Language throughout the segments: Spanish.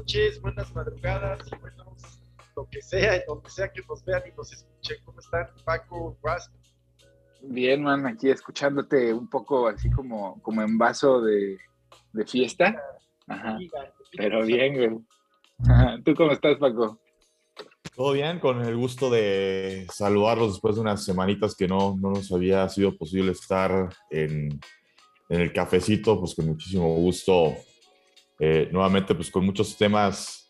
noches, buenas madrugadas y buenos lo que sea, y donde sea que nos vean y nos escuchen. ¿Cómo están, Paco? Bien, man, aquí escuchándote un poco así como, como en vaso de, de fiesta. Ajá. Pero bien, güey. ¿Tú cómo estás, Paco? Todo bien, con el gusto de saludarlos después de unas semanitas que no, no nos había sido posible estar en, en el cafecito, pues con muchísimo gusto. Eh, nuevamente, pues con muchos temas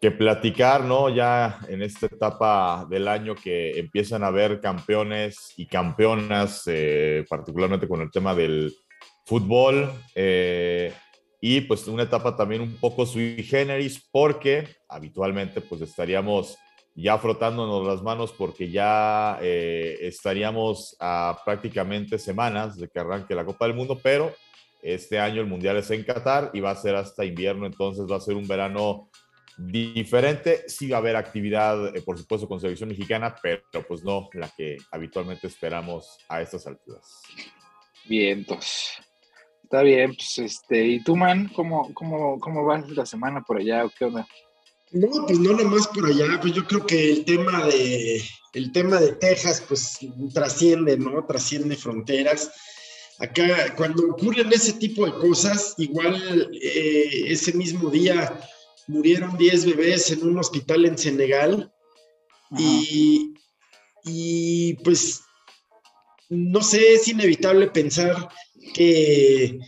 que platicar, ¿no? Ya en esta etapa del año que empiezan a haber campeones y campeonas, eh, particularmente con el tema del fútbol. Eh, y pues una etapa también un poco sui generis porque habitualmente pues estaríamos ya frotándonos las manos porque ya estaríamos a prácticamente semanas de que arranque la Copa del Mundo, pero este año el Mundial es en Qatar y va a ser hasta invierno, entonces va a ser un verano diferente. Sí va a haber actividad, eh, por supuesto, con selección mexicana, pero pues no la que habitualmente esperamos a estas alturas. Bien, entonces. Está bien, pues este, ¿y tú, man? ¿Cómo, cómo, cómo vas la semana por allá o qué onda? No, pues no nomás por allá, pues yo creo que el tema de el tema de Texas, pues trasciende, ¿no? Trasciende fronteras. Acá, cuando ocurren ese tipo de cosas, igual eh, ese mismo día murieron 10 bebés en un hospital en Senegal y, y, pues no sé, es inevitable pensar que,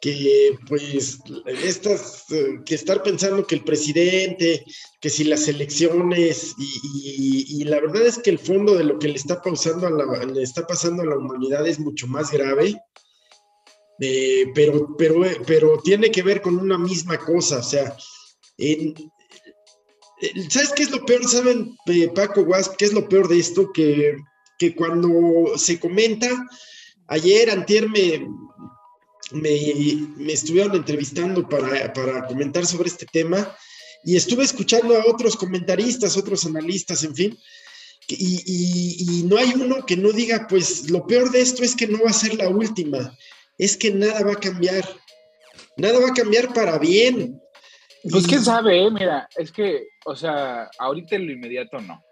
que pues estas, que estar pensando que el presidente, que si las elecciones y, la verdad es que el fondo de lo que le está, pasando a la, le está pasando a la humanidad es mucho más grave. Eh, pero, pero, pero tiene que ver con una misma cosa, o sea, ¿Sabes qué es lo peor? ¿Saben, eh, Paco Wasp, qué es lo peor de esto? Que, que cuando se comenta, ayer, antier, me, me, estuvieron entrevistando para, para, comentar sobre este tema y estuve escuchando a otros comentaristas, otros analistas, en fin, y, y no hay uno que no diga, pues lo peor de esto es que no va a ser la última, es que nada va a cambiar, nada va a cambiar para bien. Pues quién sabe, ¿eh? mira, es que, o sea, ahorita en lo inmediato no.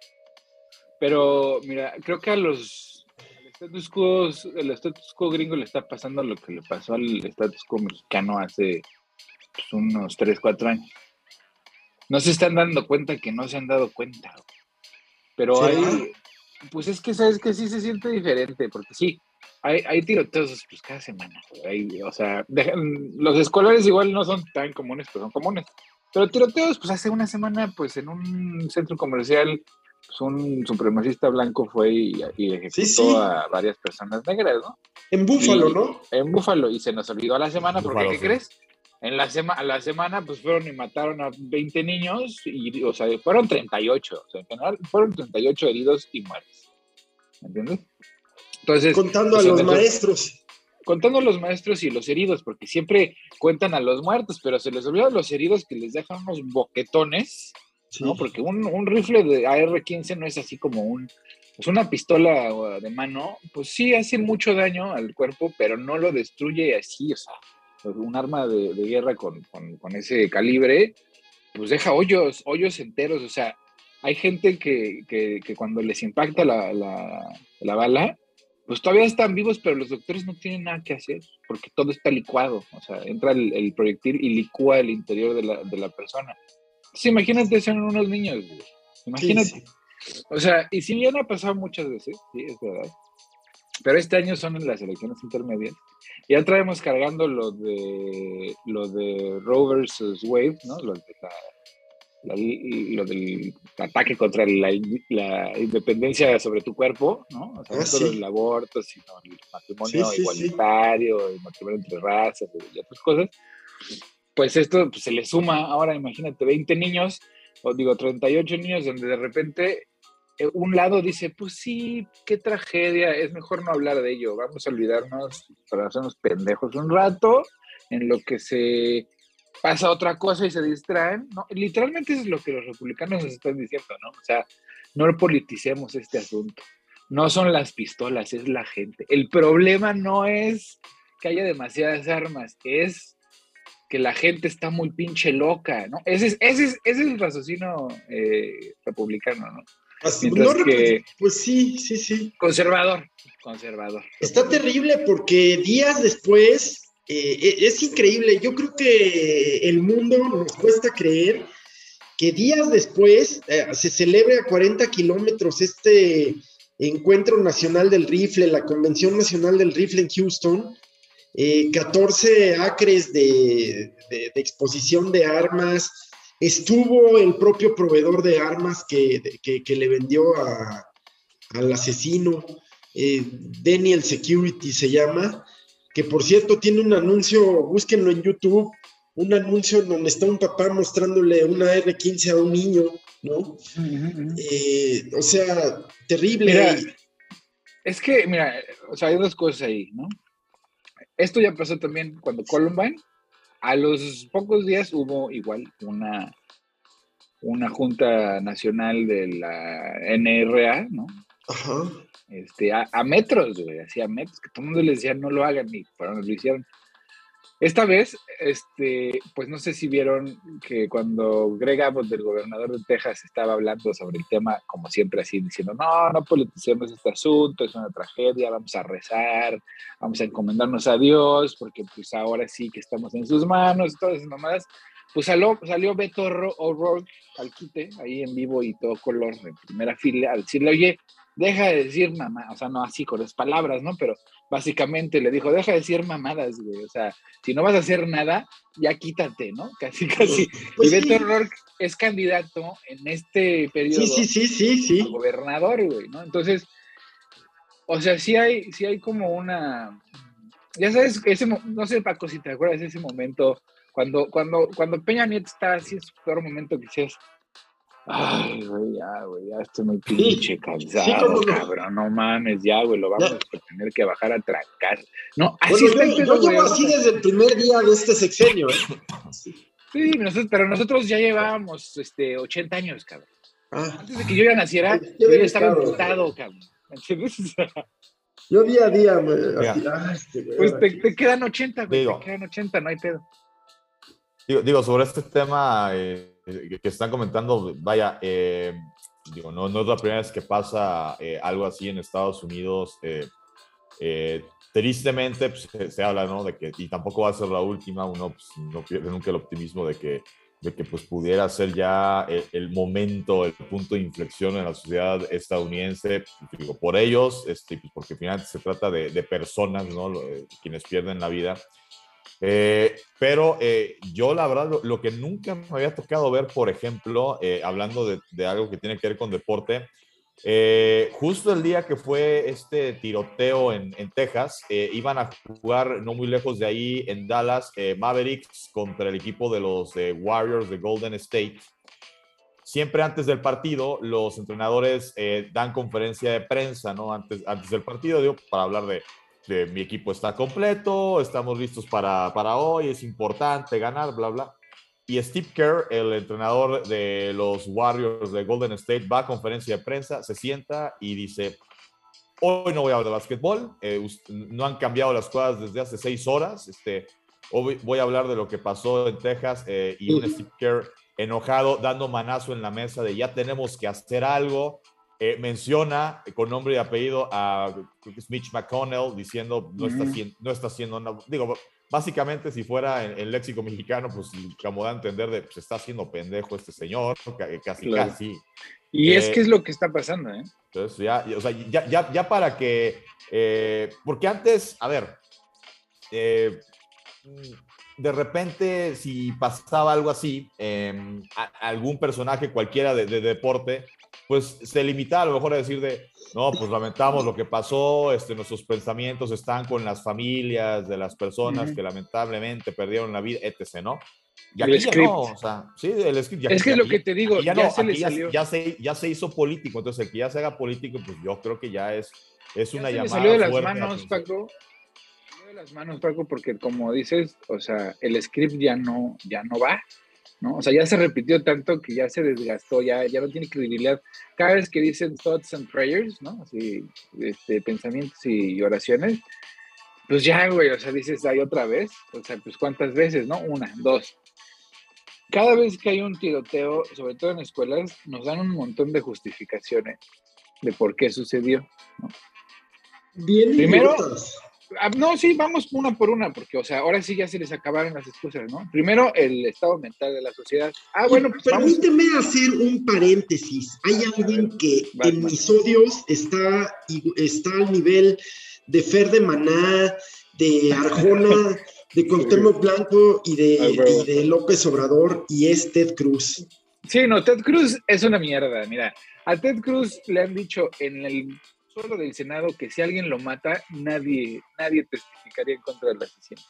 Pero, mira, creo que a los status quo, el status quo gringo le está pasando lo que le pasó al status quo mexicano hace pues, unos 3, 4 años. No se están dando cuenta que no se han dado cuenta. Pero hay, pues es que sabes que sí se siente diferente, porque sí, hay, hay tiroteos pues, cada semana. o sea, los escolares igual no son tan comunes, pero son comunes. Pero tiroteos, pues hace una semana, pues en un centro comercial, un supremacista blanco fue y, ejecutó a varias personas negras, ¿no? En Búfalo, ¿no? En Búfalo, y se nos olvidó a la semana, porque ¿qué crees? En la, semana la semana, pues fueron y mataron a 20 niños, y, o sea, fueron 38, o sea, en general fueron 38 heridos y muertos. ¿Entiendes? contando a pues, los maestros. Contando a los maestros y los heridos, porque siempre cuentan a los muertos, pero se les olvida los heridos que les dejan unos boquetones, ¿no? Porque un, rifle de AR-15 no es así como un, pues una pistola de mano, pues sí hace mucho daño al cuerpo, pero no lo destruye así, o sea, un arma de, guerra con, ese calibre, pues deja hoyos, hoyos enteros, o sea, hay gente que, cuando les impacta la, la bala, pues todavía están vivos, pero los doctores no tienen nada que hacer porque todo está licuado. O sea, entra el, proyectil y licúa el interior de la, de la persona. Entonces, imagínate, son unos niños, Imagínate. O sea, y sí, ya no ha pasado muchas veces, sí, es verdad. Pero este año son en las elecciones intermedias. Ya traemos cargando lo de lo de Roe versus Wade, ¿no? Lo de la lo del ataque contra la, independencia sobre tu cuerpo, ¿no? O sea, no ah, solo el aborto, sino el matrimonio igualitario, el matrimonio entre razas y otras cosas. Pues esto pues, se le suma ahora, imagínate, 20 niños, o digo 38 niños, donde de repente eh, un lado dice, pues sí, qué tragedia, es mejor no hablar de ello, vamos a olvidarnos para hacernos pendejos un rato en lo que se pasa otra cosa y se distraen, ¿no? Literalmente eso es lo que los republicanos nos están diciendo, ¿no? O sea, no politicemos este asunto. No son las pistolas, es la gente. El problema no es que haya demasiadas armas, es que la gente está muy pinche loca, ¿no? Ese es, ese es, ese es el raciocinio eh, republicano, ¿no? pues sí, sí, sí. Conservador, conservador. Está terrible porque días después, eh, e, es increíble, yo creo que el mundo nos cuesta creer que días después eh, se celebre a 40 kilómetros este Encuentro Nacional del Rifle, la Convención Nacional del Rifle en Houston, 14 eh, acres de, exposición de armas, estuvo el propio proveedor de armas que, le vendió al asesino, eh, Daniel Security se llama, que por cierto tiene un anuncio, búsquenlo en YouTube, un anuncio donde está un papá mostrándole una R15 a un niño, ¿no? Eh, o sea, terrible. es que, mira, o sea, hay dos cosas ahí, ¿no? Esto ya pasó también cuando Columbine, a los pocos días hubo igual una, una junta nacional de la NRA, ¿no? Ajá. Este, a, metros, güey, así a metros, que todo el mundo les decía no lo hagan y fueron, lo hicieron. Esta vez, este, pues no sé si vieron que cuando Greg Abbott, del gobernador de Texas, estaba hablando sobre el tema, como siempre así, diciendo, no, no politicemos este asunto, es una tragedia, vamos a rezar, vamos a encomendarnos a Dios, porque pues ahora sí que estamos en sus manos, todas esas mamadas. Pues salió, salió Beto O'Rourke al quite, ahí en vivo y todo color, en primera fila, a decirle, oye, deja de decir mamá, o sea, no así con las palabras, ¿no? Pero básicamente le dijo, deja de decir mamadas, güey, o sea, si no vas a hacer nada, ya quítate, ¿no? Casi, casi. Pues y Beto O'Rourke es candidato en este periodo sí, sí, sí, sí, gobernador, güey, ¿no? Entonces, o sea, sí hay, sí hay como una, ya sabes, ese, no sé, Paco, si te acuerdas de ese momento, cuando, cuando, cuando Peña Nieto está así en su peor momento, que dices, Ay, güey, ya, güey, ya estoy muy pinche cansado, cabrón, no mames, ya, güey, lo vamos a tener que bajar a trancar. No, así bueno, yo, yo llevo así desde el primer día de este sexenio, ¿eh? Sí, pero nosotros ya llevábamos este, 80 años, cabrón. Ah. Antes de que yo ya naciera, yo, ya estaba imputado, cabrón. Yo día a día, güey. Este, pues te, te, quedan 80, güey, te quedan 80, no hay pedo. Digo, digo sobre este tema... Eh, que están comentando, vaya, eh, digo, no, no, es la primera vez que pasa eh, algo así en Estados Unidos. tristemente pues, se, habla, ¿no? De que, y tampoco va a ser la última, uno pues, no pierde nunca el optimismo de que, de que pues, pudiera ser ya el, momento, el punto de inflexión en la sociedad estadounidense, digo, por ellos, este, pues, porque finalmente se trata de, de personas, ¿no? Quienes pierden la vida. Eh, pero eh, yo la verdad lo, que nunca me había tocado ver, por ejemplo, eh, hablando de, algo que tiene que ver con deporte, justo el día que fue este tiroteo en, en Texas, iban a jugar no muy lejos de ahí en Dallas Mavericks contra el equipo de los Warriors de Golden State. Siempre antes del partido, los entrenadores dan conferencia de prensa, ¿no? Antes, antes del partido, digo, para hablar de, mi equipo está completo, estamos listos para, para hoy, es importante ganar, bla, bla. Y Steve Kerr, el entrenador de los Warriors de Golden State, va a conferencia de prensa, se sienta y dice, hoy no voy a hablar de básquetbol, eh, no han cambiado las cosas desde hace seis horas, este, hoy voy a hablar de lo que pasó en Texas eh, y un Steve Kerr enojado, dando manazo en la mesa de ya tenemos que hacer algo, eh, menciona con nombre y apellido a Mitch McConnell diciendo no está, no está haciendo, digo, básicamente si fuera en el léxico mexicano, pues como da a entender de, se pues, está haciendo pendejo este señor, casi, casi. Y es eh, que es lo que está pasando, ¿eh? Entonces, ya, o sea, ya, ya, ya para que, eh, porque antes, a ver, de repente, si pasaba algo así, em, algún personaje cualquiera de, de, deporte, pues se limitaba a lo mejor a decir de, no, pues lamentamos lo que pasó, este, nuestros pensamientos están con las familias de las personas que lamentablemente perdieron la vida, etc., ¿no? Y aquí ya no, o sea, sí, el script ya, Es que es lo que te digo, ya, se le salió. Ya, se, ya se hizo político, entonces el que ya se haga político, pues yo creo que ya es, es una llamada. salió de las manos, Paco. Salió de las manos, Paco, porque como dices, o sea, el script ya no, ya no va. ¿No? O sea, ya se repitió tanto que ya se desgastó, ya, ya no tiene credibilidad. Cada vez que dicen thoughts and prayers, ¿no? Así, este, pensamientos y oraciones, pues ya, güey, o sea, dices, hay otra vez, o sea, pues cuántas veces, ¿no? Una, dos. Cada vez que hay un tiroteo, sobre todo en escuelas, nos dan un montón de justificaciones de por qué sucedió, ¿no? Bien, Primero, no, sí, vamos una por una, porque, o sea, ahora sí ya se les acabaron las excusas, ¿no? Primero, el estado mental de la sociedad. Ah, bueno, pues Permíteme hacer un paréntesis. Hay alguien que en mis odios está, está al nivel de Fer de Maná, de Arjona, de Cuauhtémoc Blanco y de, y de López Obrador, y es Ted Cruz. Sí, no, Ted Cruz es una mierda. Mira, a Ted Cruz le han dicho en el del Senado que si alguien lo mata, nadie, nadie testificaría en contra del asesino.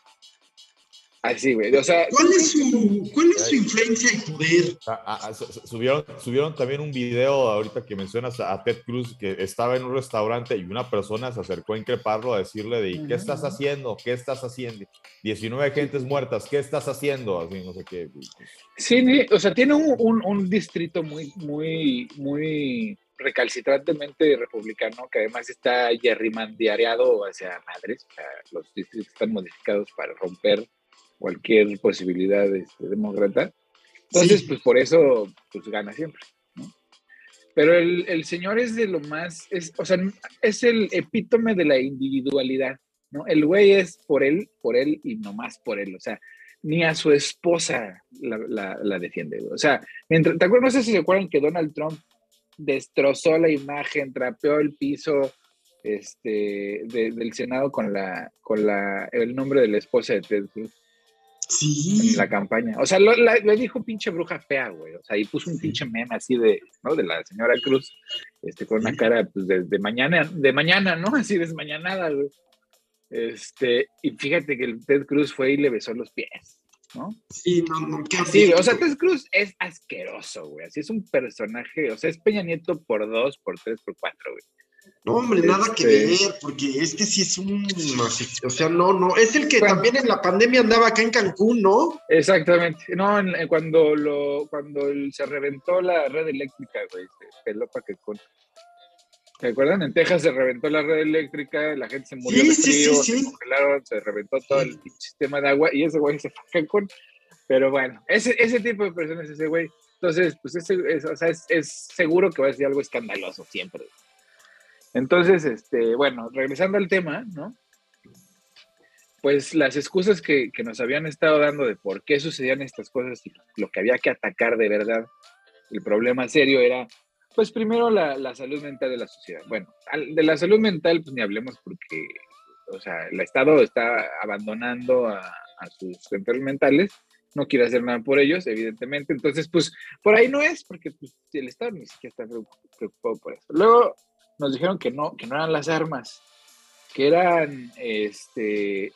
Así, güey. O sea, ¿Cuál es su, cuál es su influencia y poder? Ah, ah, subieron, subieron también un video ahorita que mencionas a Ted Cruz que estaba en un restaurante y una persona se acercó a increparlo a decirle de ¿qué estás haciendo? ¿Qué estás haciendo? 19 gentes muertas, ¿qué estás haciendo? Así, no sé qué. Sí, o sea, tiene un, un, un distrito muy, muy, muy recalcitrantemente republicano, que además está gerrymandiareado hacia madres, o sea, los distritos están modificados para romper cualquier posibilidad este, demócrata. Entonces, pues por eso, pues gana siempre, ¿no? Pero el, el, señor es de lo más, es, o sea, es el epítome de la individualidad, ¿no? El güey es por él, por él y no más por él, o sea, ni a su esposa la, la, la defiende, o sea, mientras, ¿te acuerdas? No sé si se acuerdan que Donald Trump destrozó la imagen, trapeó el piso este, del Senado con, la, con la, el nombre de la esposa de Ted Cruz. Sí. En la campaña. O sea, lo, le dijo pinche bruja fea, güey. O sea, y puso un pinche meme así de, ¿no? De la señora Cruz, este, con una cara, pues, de, mañana, de mañana, ¿no? Así desmañanada, güey. Este, y fíjate que el Ted Cruz fue y le besó los pies. ¿No? Sí, no, no, Sí, o sea, Ted Cruz es asqueroso, güey. Así es un personaje, o sea, es Peña Nieto por dos, por tres, por cuatro, güey. No, hombre, nada que este ver, porque es que sí es un. O sea, no, no. Es el que también en la pandemia andaba acá en Cancún, ¿no? Exactamente. No, cuando lo, cuando se reventó la red eléctrica, güey, se peló para que con. ¿Se acuerdan? En Texas se reventó la red eléctrica, la gente se murió de frío, se congelaron, se reventó todo el sistema de agua y ese güey se fue con. Pero bueno, ese, ese tipo de personas es ese güey. Entonces, pues ese, es, o sea, es, seguro que va a ser algo escandaloso siempre. Entonces, este, bueno, regresando al tema, ¿no? Pues las excusas que, que nos habían estado dando de por qué sucedían estas cosas y lo que había que atacar de verdad, el problema serio era pues primero la, salud mental de la sociedad. Bueno, de la salud mental, pues ni hablemos porque, o sea, el Estado está abandonando a, sus enfermos mentales, no quiere hacer nada por ellos, evidentemente. Entonces, pues por ahí no es, porque pues, el Estado ni siquiera está preocupado por eso. Luego nos dijeron que no, que no eran las armas, que eran, este,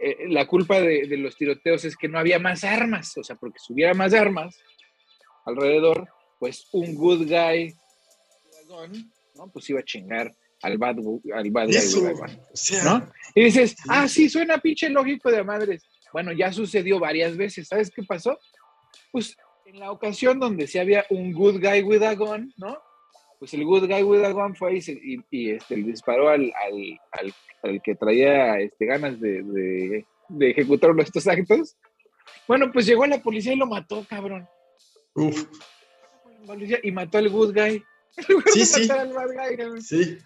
eh, la culpa de, de los tiroteos es que no había más armas, o sea, porque si hubiera más armas alrededor, pues un good guy, ¿no? Pues iba a chingar al bad, al bad guy, ¿no? Y dices, ah, sí, suena pinche lógico de madres. Bueno, ya sucedió varias veces. ¿Sabes qué pasó? Pues en la ocasión donde sí había un good guy with a gun, ¿no? Pues el good guy with a gun fue y, y, este, le disparó al, al, al, que traía este, ganas de, de, de ejecutar estos actos. Bueno, pues llegó la policía y lo mató, cabrón. Uf y mató al good guy. Sí, sí. sí.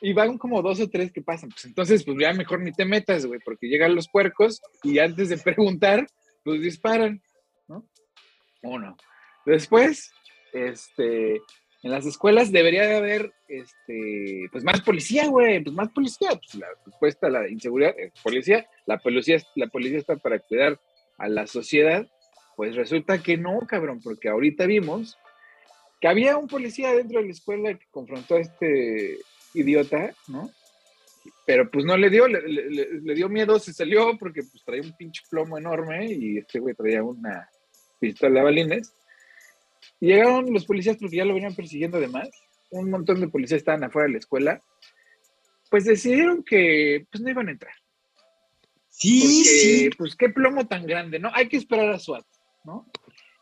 Y van como dos o tres que pasan. Pues entonces, pues ya mejor ni te metas, güey, porque llegan los puercos y antes de preguntar, pues disparan, ¿no? Uno. Después, este, en las escuelas debería de haber, este, pues más policía, güey, pues más policía. Pues la respuesta a la inseguridad es policía. La policía, la policía está para cuidar a la sociedad. Pues resulta que no, cabrón, porque ahorita vimos que había un policía dentro de la escuela que confrontó a este idiota, ¿no? Pero pues no le dio, le, dio miedo, se salió porque pues traía un pinche plomo enorme y este güey traía una pistola de balines. Y llegaron los policías porque ya lo venían persiguiendo además. Un montón de policías estaban afuera de la escuela. Pues decidieron que pues no iban a entrar. Sí, sí. Pues qué plomo tan grande, ¿no? Hay que esperar a SWAT, ¿no?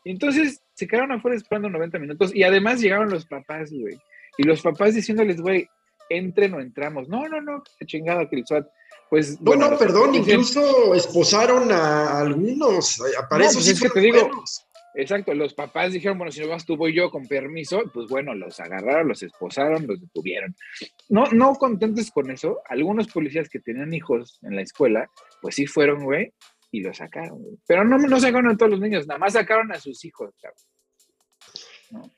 entonces se quedaron afuera esperando 90 minutos y además llegaron los papás, güey. Y los papás diciéndoles, güey, entren o entramos. No, no, no, chingada que el SWAT. pues. No, no, perdón, incluso esposaron a algunos. Para eso pues sí te digo. Exacto, los papás dijeron, bueno, si no vas tú, voy yo con permiso, pues bueno, los agarraron, los esposaron, los detuvieron. No, no contentes con eso, algunos policías que tenían hijos en la escuela, pues sí fueron, güey, y los sacaron, güey. Pero no, no sacaron a todos los niños, nada más sacaron a sus hijos, cabrón.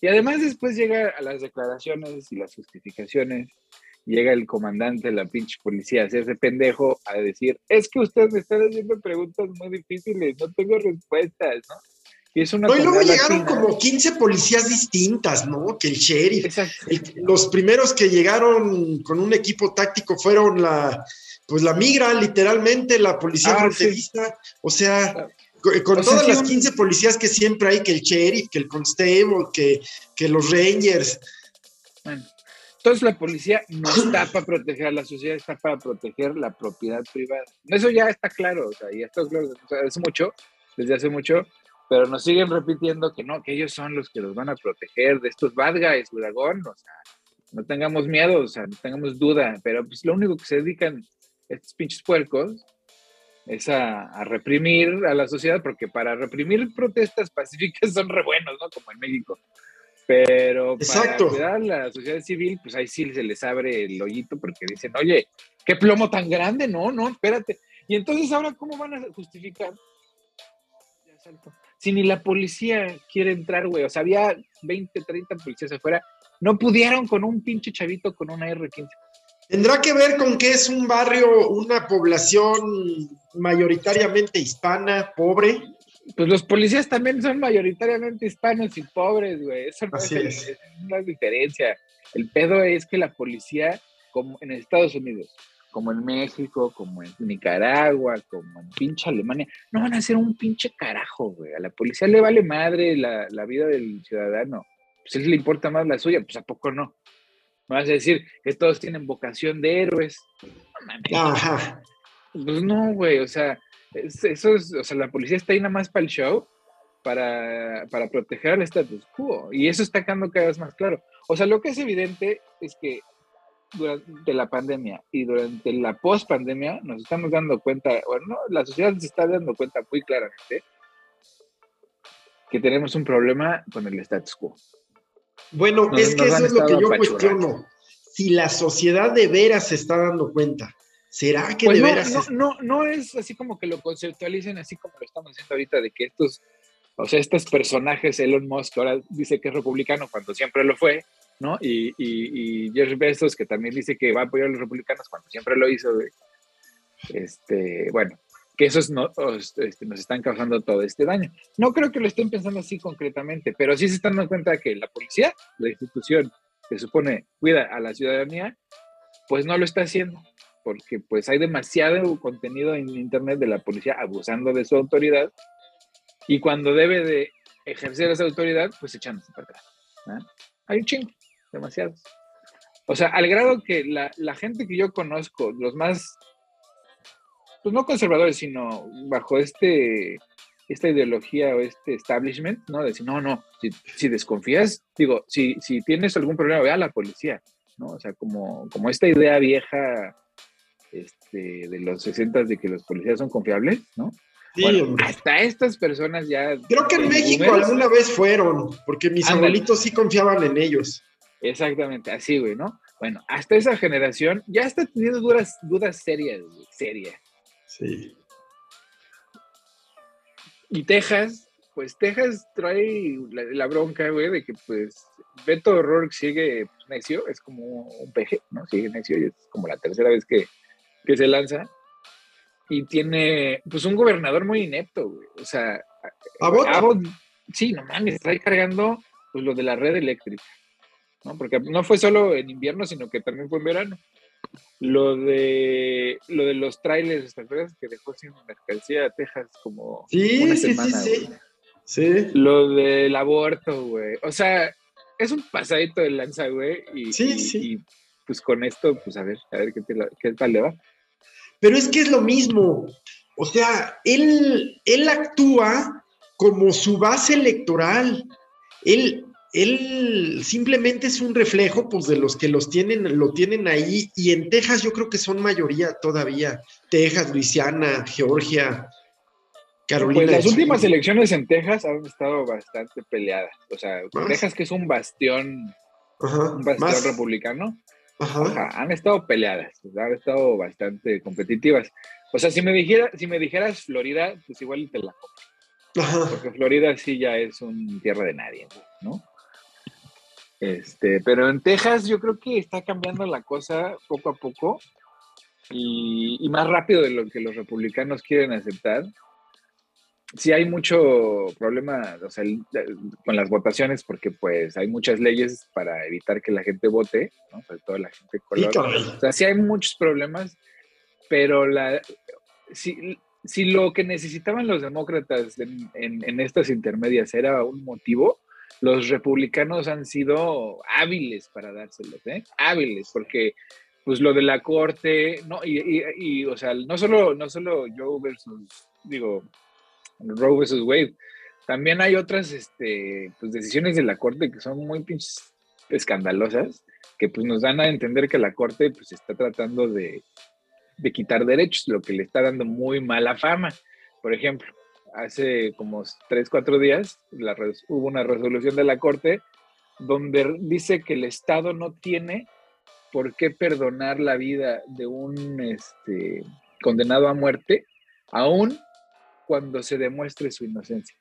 Y además después llega a las declaraciones y las justificaciones, llega el comandante de la pinche policía hacerse pendejo a decir, es que usted me está haciendo preguntas muy difíciles, no tengo respuestas, ¿no? Y, es una luego llegaron como 15 policías distintas, ¿no? Que el sheriff. los primeros que llegaron con un equipo táctico fueron la, pues la migra, literalmente, la policía ah, fronteriza. O sea, con, todas las 15 policías que siempre hay, que el sheriff, que el constable, que, que los rangers. Bueno, entonces la policía no está para proteger a la sociedad, está para proteger la propiedad privada. Eso ya está claro, o sea, ya está claro desde hace mucho, desde hace mucho, pero nos siguen repitiendo que no, que ellos son los que los van a proteger de estos bad guys, dragón, o sea, no tengamos miedo, o sea, no tengamos duda, pero pues lo único que se dedican estos pinches puercos es a, reprimir a la sociedad, porque para reprimir protestas pacíficas son re buenos, ¿no? Como en México. Pero para cuidar la sociedad civil, pues ahí sí se les abre el hoyito porque dicen, oye, qué plomo tan grande, no, no, espérate. Y entonces ahora, ¿cómo van a justificar? Si ni la policía quiere entrar, güey, o sea, había 20, 30 policías afuera, no pudieron con un pinche chavito con una R15. ¿Tendrá que ver con que es un barrio, una población mayoritariamente hispana, pobre? Pues los policías también son mayoritariamente hispanos y pobres, güey. Eso no es, una diferencia. El pedo es que la policía, como en Estados Unidos, como en México, como en Nicaragua, como en pinche Alemania, no van a hacer un pinche carajo, güey. A la policía le vale madre la, la vida del ciudadano. Pues a él le importa más la suya, pues a poco no. Me vas a decir que todos tienen vocación de héroes. Ajá. Pues no, güey, o sea, eso es, o sea, la policía está ahí nada más para el show, para, para proteger al status quo, y eso está quedando cada vez más claro. O sea, lo que es evidente es que durante la pandemia y durante la post-pandemia nos estamos dando cuenta, bueno, la sociedad se está dando cuenta muy claramente que tenemos un problema con el status quo. Bueno, es que eso es lo que yo cuestiono. Si la sociedad de veras se está dando cuenta, ¿será que pues de veras? No, no, no es así como que lo conceptualicen así como lo estamos haciendo ahorita, de que estos, o sea, estos personajes, Elon Musk ahora dice que es republicano cuando siempre lo fue, ¿no? Y, y, y Jeff Bezos, que también dice que va a apoyar a los republicanos cuando siempre lo hizo, Este, bueno, que esos no, este, nos están causando todo este daño. No creo que lo estén pensando así concretamente, pero sí se están dando cuenta que la policía, la institución que supone cuida a la ciudadanía, pues no lo está haciendo, porque pues hay demasiado contenido en internet de la policía abusando de su autoridad y cuando debe de ejercer esa autoridad, pues echándose para atrás. Hay un chingo, demasiados. O sea, al grado que la gente que yo conozco, los más pues no conservadores, sino bajo este esta ideología o este establishment, ¿no? Decir, no, no, si, desconfías, digo, si, si tienes algún problema, ve a la policía, ¿no? O sea, como, como esta idea vieja este, de los 60 de que los policías son confiables, ¿no? Sí, hasta estas personas ya... Creo que en México alguna vez fueron, porque mis abuelitos sí confiaban en ellos. Exactamente, así, güey, ¿no? Bueno, hasta esa generación ya está teniendo dudas, dudas serias, serias. Sí. Y Texas, pues Texas trae la, bronca, güey, de que pues Beto O'Rourke sigue pues, necio, es como un peje, ¿no? Sigue necio y es como la tercera vez que, se lanza. Y tiene, pues, un gobernador muy inepto, güey. O sea, Abbott, sí, no mames, está ahí cargando pues lo de la red eléctrica, ¿no? Porque no fue solo en invierno, sino que también fue en verano. Lo de lo de los trailers, ¿te acuerdas? Que dejó sin mercancía a Texas como una semana, sí, sí, Lo del aborto, güey. O sea, es un pasadito de lanza, güey. Y, sí, sí. Y, pues con esto, pues a ver, a ver qué, qué tal le va. Pero es que es lo mismo. O sea, él, él actúa como su base electoral. Él, él simplemente es un reflejo pues de los que los tienen, lo tienen ahí y en Texas yo creo que son mayoría todavía. Texas, Luisiana, Georgia, Carolina. Pues las últimas elecciones en Texas han estado bastante peleadas. O sea, Texas que es un bastión, un bastión republicano, han estado peleadas, han estado bastante competitivas. O sea, si me dijera, si me dijeras Florida, pues igual te la compro. Porque Florida sí ya es un tierra de nadie, ¿no? Este, pero en Texas yo creo que está cambiando la cosa poco a poco y, más rápido de lo que los republicanos quieren aceptar. Sí hay mucho problema con las votaciones porque pues hay muchas leyes para evitar que la gente vote, ¿no? sobre todo la gente color. O sea, sí hay muchos problemas, pero la, si, si lo que necesitaban los demócratas en, en estas intermedias era un motivo, los republicanos han sido hábiles para dárselos, ¿eh? Hábiles, porque pues lo de la corte, no, y, y, o sea, no solo, no solo Joe versus, digo, Roe versus Wade, también hay otras este, pues, decisiones de la corte que son muy pinches escandalosas, que pues nos dan a entender que la corte pues está tratando de, de quitar derechos, lo que le está dando muy mala fama. Por ejemplo, hace como tres, cuatro días hubo una resolución de la Corte donde dice que el Estado no tiene por qué perdonar la vida de un este, condenado a muerte, aun cuando se demuestre su inocencia.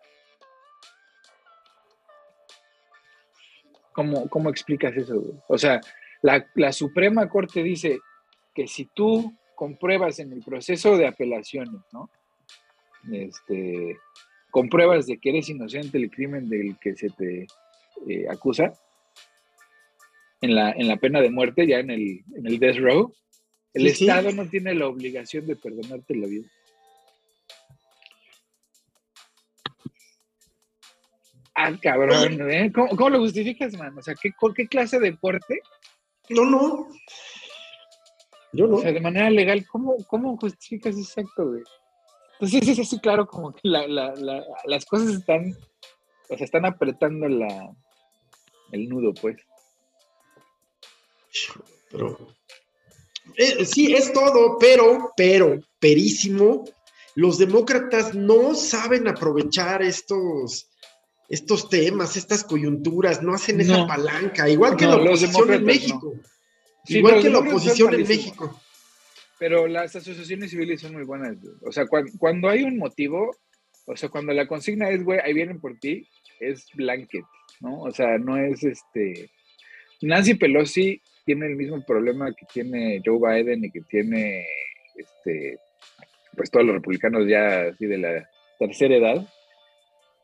¿Cómo, cómo explicas eso? O sea, la, la Suprema Corte dice que si tú compruebas en el proceso de apelaciones, ¿no? Este, con pruebas de que eres inocente del crimen del que se te eh, acusa, en la, en la pena de muerte, ya en el, en el death row, el Estado no tiene la obligación de perdonarte la vida. Ah, cabrón, ¿eh? ¿Cómo, lo justificas, man? O sea, ¿qué, ¿qué clase de corte? No, no. Yo no. O sea, de manera legal, ¿cómo, cómo justificas ese acto, güey? Pues sí, sí, sí, claro, como que las cosas están, o sea, están apretando la, el nudo, pues. Pero, eh, sí, es todo, pero, pero, perísimo, los demócratas no saben aprovechar estos, estos temas, estas coyunturas, no hacen esa palanca, igual que la oposición en México. igual que la oposición en México. Pero las asociaciones civiles son muy buenas. O sea, cuando, hay un motivo, o sea, cuando la consigna es, güey, ahí vienen por ti, es blanket, ¿no? O sea, no es este... Nancy Pelosi tiene el mismo problema que tiene Joe Biden y que tiene, este, pues todos los republicanos ya así de la tercera edad,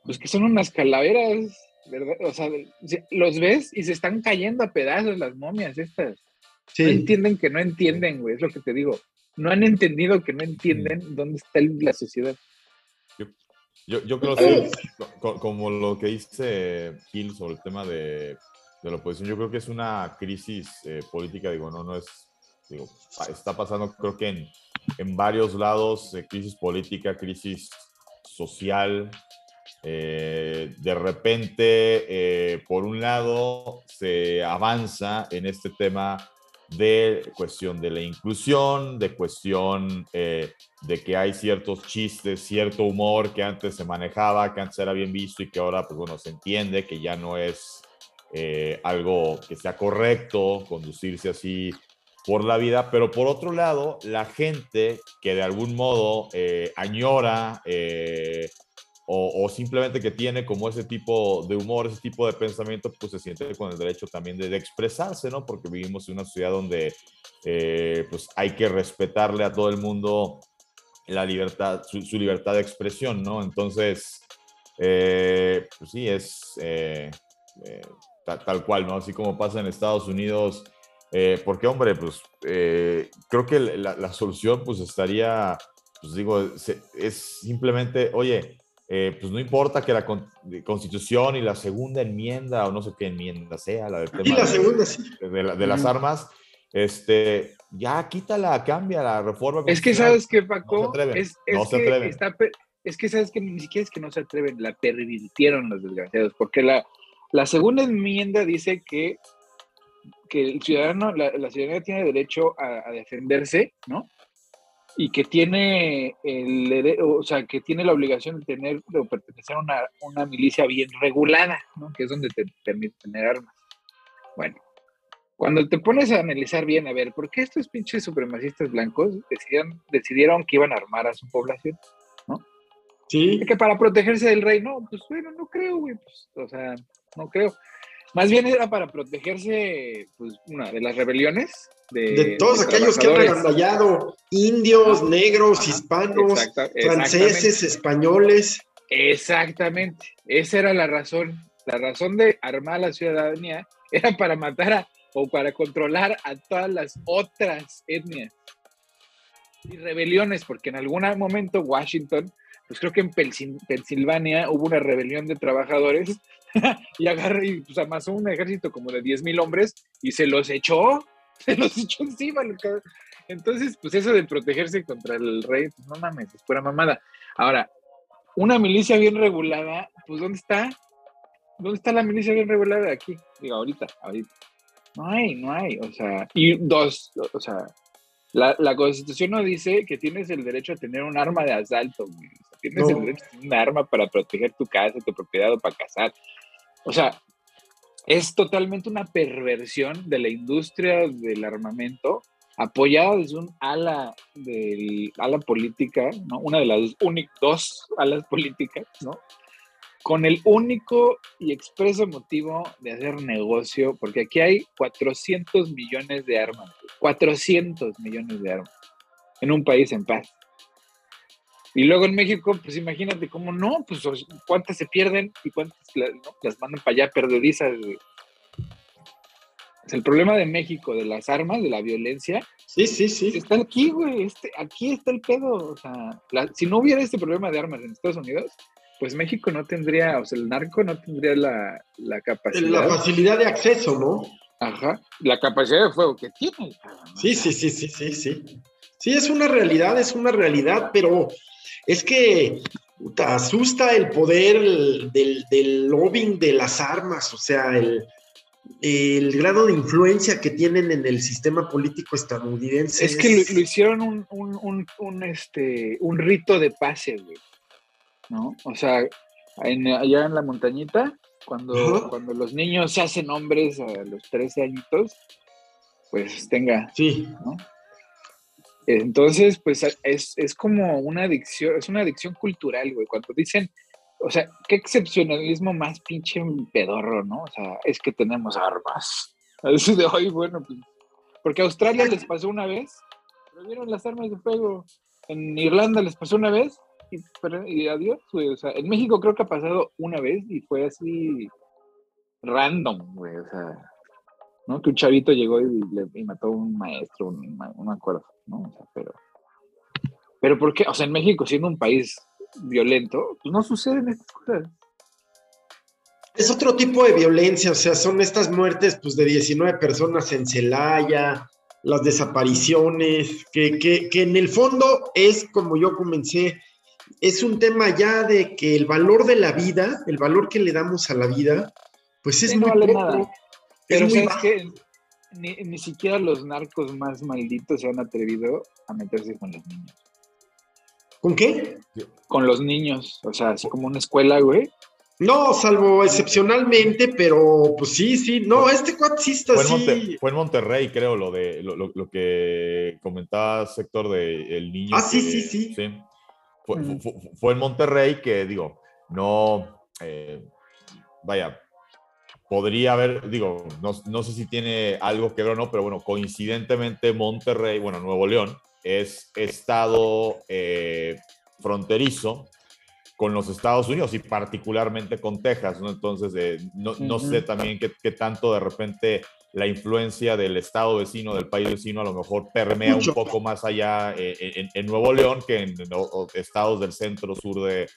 pues que son unas calaveras, ¿verdad? O sea, los ves y se están cayendo a pedazos las momias estas. No entienden que no entienden, güey, es lo que te digo. No han entendido que no entienden dónde está la sociedad. Yo, creo que, como lo que dice Gil sobre el tema de, la oposición, yo creo que es una crisis eh, política, digo, no, no es, digo, está pasando creo que en, en varios lados, eh, crisis política, crisis social, eh, de repente, por un lado, se avanza en este tema de cuestión de la inclusión, de cuestión eh, de que hay ciertos chistes, cierto humor que antes se manejaba, que antes era bien visto y que ahora, pues bueno, se entiende que ya no es eh, algo que sea correcto conducirse así por la vida, pero por otro lado, la gente que de algún modo eh, añora o, simplemente que tiene como ese tipo de humor, ese tipo de pensamiento, pues se siente con el derecho también de, expresarse, ¿no? Porque vivimos en una sociedad donde eh, pues hay que respetarle a todo el mundo la libertad, su, libertad de expresión, ¿no? Entonces, eh, pues sí, es eh, tal, cual, ¿no? Así como pasa en Estados Unidos, porque hombre, pues creo que la, la, solución pues estaría, pues digo, es simplemente, oye, eh, pues no importa que la constitución y la segunda enmienda, o no sé qué enmienda sea, la del tema la segunda, sí. de, las armas, este, ya quítala, cambia la reforma. Es que sabes que Paco, no se es, es, que Está, es que sabes que ni siquiera es que no se atreven, la pervirtieron los desgraciados, porque la, La segunda enmienda dice que, que el ciudadano, la, ciudadanía tiene derecho a, defenderse, ¿no? Y que tiene el, o sea, que tiene la obligación de tener, de pertenecer a una, una milicia bien regulada, ¿no? Que es donde te permite tener armas. Bueno, cuando te pones a analizar bien, a ver, ¿por qué estos pinches supremacistas blancos decidieron, decidieron que iban a armar a su población? ¿No? Sí. Que para protegerse del rey, no, pues bueno, no creo, güey, pues, o sea, no creo. Más bien era para protegerse, pues, una de las rebeliones. De, todos aquellos que han regandallado, indios, negros, hispanos, franceses, españoles. Exactamente, esa era la razón. La razón de armar la ciudadanía era para matar a o para controlar a todas las otras etnias y rebeliones, porque en algún momento Washington, pues creo que en Pensilvania hubo una rebelión de trabajadores y agarró y pues amasó un ejército como de 10 mil hombres y se los echó, se los echó encima. Entonces, pues eso de protegerse contra el rey, pues no mames, es pura mamada. Ahora, una milicia bien regulada, pues ¿dónde está? ¿Dónde está la milicia bien regulada aquí? Digo, ahorita, ahorita. No hay, no hay. O sea, y dos, o sea, la, la constitución no dice que tienes el derecho a tener un arma de asalto, tienes el derecho a tener un arma para proteger tu casa, tu propiedad o para cazar. O sea, es totalmente una perversión de la industria del armamento apoyada desde un ala del ala política, ¿no? Una de las dos alas políticas, ¿no? con el único y expreso motivo de hacer negocio, porque aquí hay 400 millones de armas, 400 millones de armas en un país en paz. Y luego en México, pues imagínate cómo no, pues cuántas se pierden y cuántas las mandan para allá perdedizas. Es el problema de México, de las armas, de la violencia. Sí, sí, sí. Está aquí, güey. Este, aquí está el pedo. O sea, si no hubiera este problema de armas en Estados Unidos, pues México no tendría, o sea, el narco no tendría la, la capacidad. La facilidad de acceso, ¿no? Ajá, la capacidad de fuego que tiene. Sí, sí, sí, sí, sí, sí. Sí, es una realidad, es una realidad, pero es que asusta el poder del, del, lobbying de las armas, o sea, el, el, grado de influencia que tienen en el sistema político estadounidense. Es, que lo, hicieron un, un, un, un, este, un rito de pase, güey. ¿no? O sea, allá en la montañita, cuando, cuando los niños se hacen hombres a los 13 añitos, pues tenga. Sí. Entonces, pues es, como una adicción, es una adicción cultural, güey. Cuando dicen, o sea, qué excepcionalismo más pinche pedorro, ¿no? O sea, es que tenemos armas. Así de hoy, bueno, pues, porque a Australia les pasó una vez, vieron las armas de fuego. En Irlanda les pasó una vez y, adiós, güey. O sea, en México creo que ha pasado una vez y fue así random, güey. O sea, ¿no? Que un chavito llegó y, le, mató a un maestro, no me acuerdo, ¿no? O sea, pero. Pero ¿por qué? O sea, en México, siendo un país violento, pues no suceden estas cosas. Es otro tipo de violencia, o sea, son estas muertes pues, de 19 personas en Celaya, las desapariciones, que, que, que en el fondo es como yo comencé, es un tema ya de que el valor de la vida, el valor que le damos a la vida, pues es muy poco. Pero es que ni, siquiera los narcos más malditos se han atrevido a meterse con los niños. ¿Con qué? Con los niños, o sea, así como una escuela, güey. No, salvo excepcionalmente, pero pues sí, sí. No, este cuate sí está fue fue en Monterrey, creo, lo de lo, que comentaba sector de el niño. Ah, sí, sí, sí. sí. Fue, en Monterrey que, digo, no, eh, vaya, podría haber, digo, no, sé si tiene algo que ver o no, pero bueno, coincidentemente Monterrey, bueno, Nuevo León, es estado eh, fronterizo con los Estados Unidos y particularmente con Texas, ¿no? Entonces, eh, no, sé también qué, qué, tanto de repente la influencia del estado vecino, del país vecino, a lo mejor permea un poco más allá eh, en, Nuevo León que en, estados del centro sur de,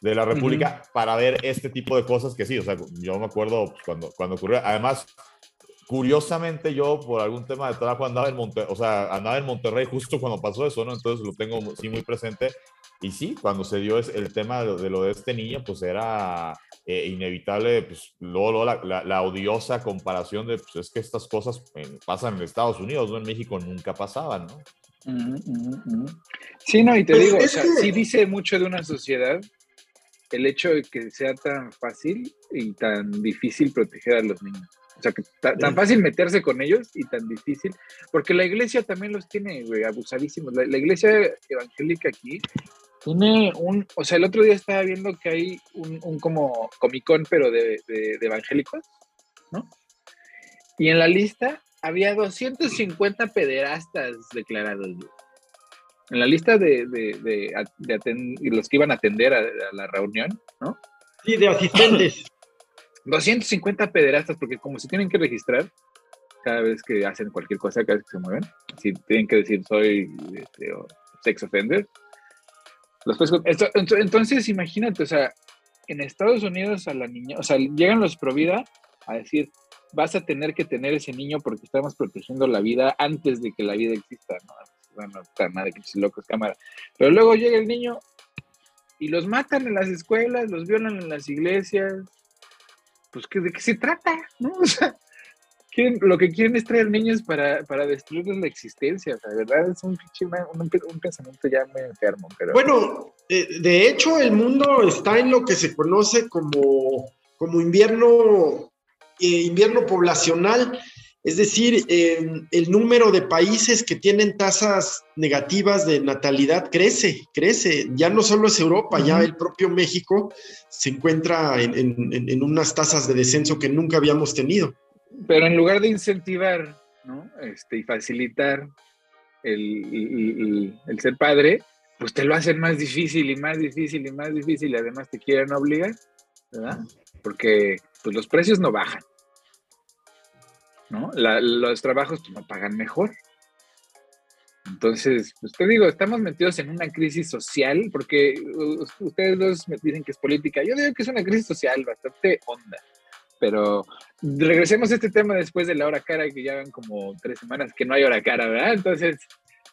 de la República, para ver este tipo de cosas que sí, o sea, yo me acuerdo cuando, cuando ocurrió, además, curiosamente yo por algún tema de trabajo andaba en Monterrey, o sea, andaba en Monterrey justo cuando pasó eso, ¿no? Entonces lo tengo sí muy presente Y sí, cuando se dio el tema de lo de este niño, pues era eh, inevitable, pues luego, la, odiosa comparación de, pues es que estas cosas pasan en Estados Unidos, ¿no? En México nunca pasaban, ¿no? Sí, no, y te pues digo, o sea, sí dice mucho de una sociedad el hecho de que sea tan fácil y tan difícil proteger a los niños. O sea, que tan fácil meterse con ellos y tan difícil, porque la iglesia también los tiene, güey, abusadísimos. La, la, iglesia evangélica aquí tiene un, o sea, el otro día estaba viendo que hay un, un como comicón, pero de, de, evangélicos, ¿no? Y en la lista había 250 pederastas declarados, En la lista de, de, de los que iban a atender a, la reunión, ¿no? Sí, de asistentes. 250 pederastas, porque como se tienen que registrar cada vez que hacen cualquier cosa, cada vez que se mueven, si tienen que decir soy este, sex offender, entonces, imagínate, o sea, en Estados Unidos a la niña, o sea, llegan los Provida a decir, vas a tener que tener ese niño porque estamos protegiendo la vida antes de que la vida exista, ¿no? Bueno, madre que locos, cámara. Pero luego llega el niño y los matan en las escuelas, los violan en las iglesias. Pues, ¿de qué se trata? ¿No? O sea, lo que quieren es traer niños para, para destruirles la existencia. O sea, de verdad es un, un, pensamiento ya muy enfermo. Pero... Bueno, de hecho, el mundo está en lo que se conoce como, como invierno, eh, invierno poblacional. Es decir, el número de países que tienen tasas negativas de natalidad crece, crece. Ya no solo es Europa, ya el propio México se encuentra en, en unas tasas de descenso que nunca habíamos tenido. Pero en lugar de incentivar ¿no? este, y facilitar el, ser padre, pues te lo hacen más difícil y más difícil y más difícil y además te quieren obligar, ¿verdad? Porque pues, los precios no bajan, ¿no? los trabajos pues, no pagan mejor. Entonces, pues te digo, estamos metidos en una crisis social, porque ustedes dos me dicen que es política. Yo digo que es una crisis social bastante honda. Pero regresemos a este tema después de la hora cara, que ya van como tres semanas que no hay hora cara, ¿verdad? Entonces,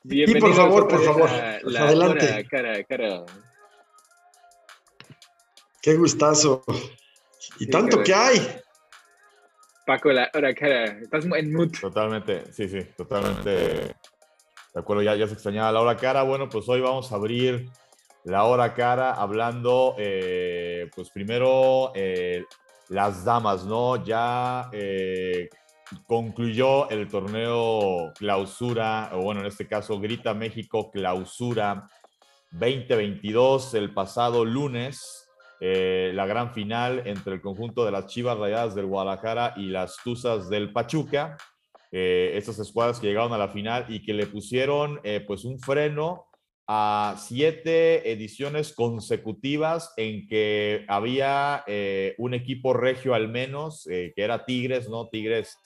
bienvenido. por favor, por favor. La, adelante. Hora cara, cara. Qué gustazo. Y tanto que hay. Paco, la hora cara, estás en mood. Totalmente, sí, sí, totalmente. De acuerdo, ya, ya se extrañaba la hora cara. Bueno, pues hoy vamos a abrir la hora cara hablando, eh, pues primero, eh, las damas, ¿no? Ya eh, concluyó el torneo clausura, o bueno, en este caso Grita México clausura 2022 el pasado lunes. Eh, la gran final entre el conjunto de las Chivas Rayadas del Guadalajara y las Tuzas del Pachuca. Eh, estas escuadras que llegaron a la final y que le pusieron pues un freno a siete ediciones consecutivas en que había eh, un equipo regio al menos, eh, que era Tigres, ¿no? Tigres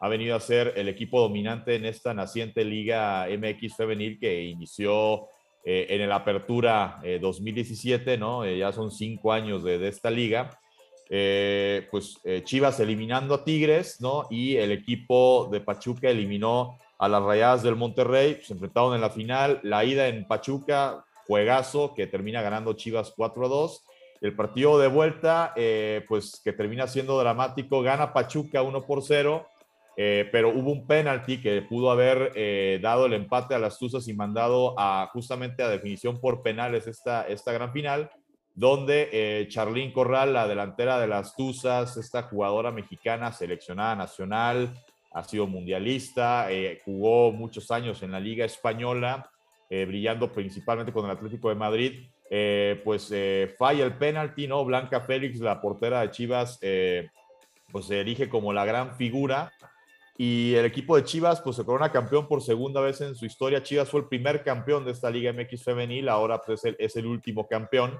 ha venido a ser el equipo dominante en esta naciente Liga MX Femenil que inició eh, en el Apertura 2017, ¿no? ya son cinco años de, esta liga. pues Chivas eliminando a Tigres, ¿no? Y el equipo de Pachuca eliminó a las Rayadas del Monterrey, se enfrentaron en la final, la ida en Pachuca, juegazo que termina ganando Chivas 4 a 2. El partido de vuelta, eh, pues que termina siendo dramático, gana Pachuca 1 por 0, eh, pero hubo un penalti que pudo haber eh, dado el empate a las Tuzas y mandado a justamente a definición por penales esta, esta gran final, donde Charlín Corral, la delantera de las Tuzas, esta jugadora mexicana seleccionada nacional, ha sido mundialista, eh, jugó muchos años en la Liga Española, eh, brillando principalmente con el Atlético de Madrid. Eh, pues falla el penalti, ¿no? Blanca Félix, la portera de Chivas, pues se erige como la gran figura. Y el equipo de Chivas, pues se corona campeón por segunda vez en su historia. Chivas fue el primer campeón de esta Liga MX femenil, ahora pues es el, es el último campeón.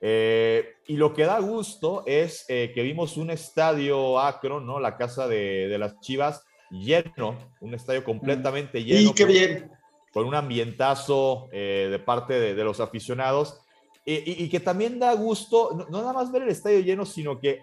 y lo que da gusto es que vimos un estadio acro, ¿no? La casa de, de, las Chivas, lleno, un estadio completamente lleno. Y qué bien. Con un ambientazo eh, de parte de, los aficionados. Y, que también da gusto, no, nada más ver el estadio lleno, sino que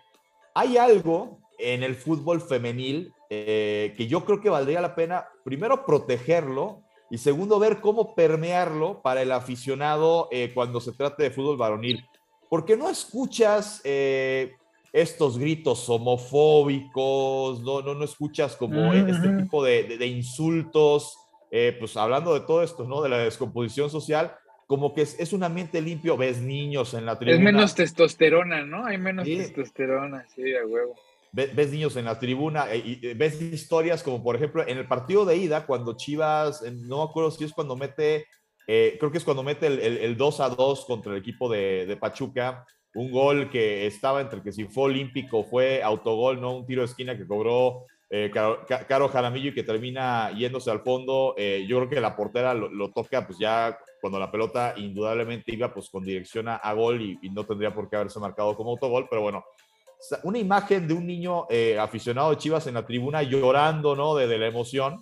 hay algo en el fútbol femenil eh, que yo creo que valdría la pena, primero, protegerlo Y segundo, ver cómo permearlo para el aficionado eh, cuando se trate de fútbol varonil. Porque no escuchas eh, estos gritos homofóbicos, no, no, no escuchas como este tipo de, insultos, eh, pues hablando de todo esto, ¿no? De la descomposición social, como que es, un ambiente limpio, ves niños en la tribuna. Es menos testosterona, ¿no? Hay menos testosterona, sí, a huevo. Ves, niños en la tribuna eh, y, eh, ves historias como, por ejemplo, en el partido de ida, cuando Chivas, no me acuerdo si es cuando mete, creo que es cuando mete el, el, 2 a 2 contra el equipo de, Pachuca, un gol que estaba entre que si fue olímpico, fue autogol, no un tiro de esquina que cobró eh, Caro, Jaramillo y que termina yéndose al fondo. Eh, yo creo que la portera lo, toca pues ya cuando la pelota indudablemente iba pues con dirección a, gol y, no tendría por qué haberse marcado como autogol, pero bueno, una imagen de un niño eh, aficionado de Chivas en la tribuna llorando, ¿no? De, de la emoción.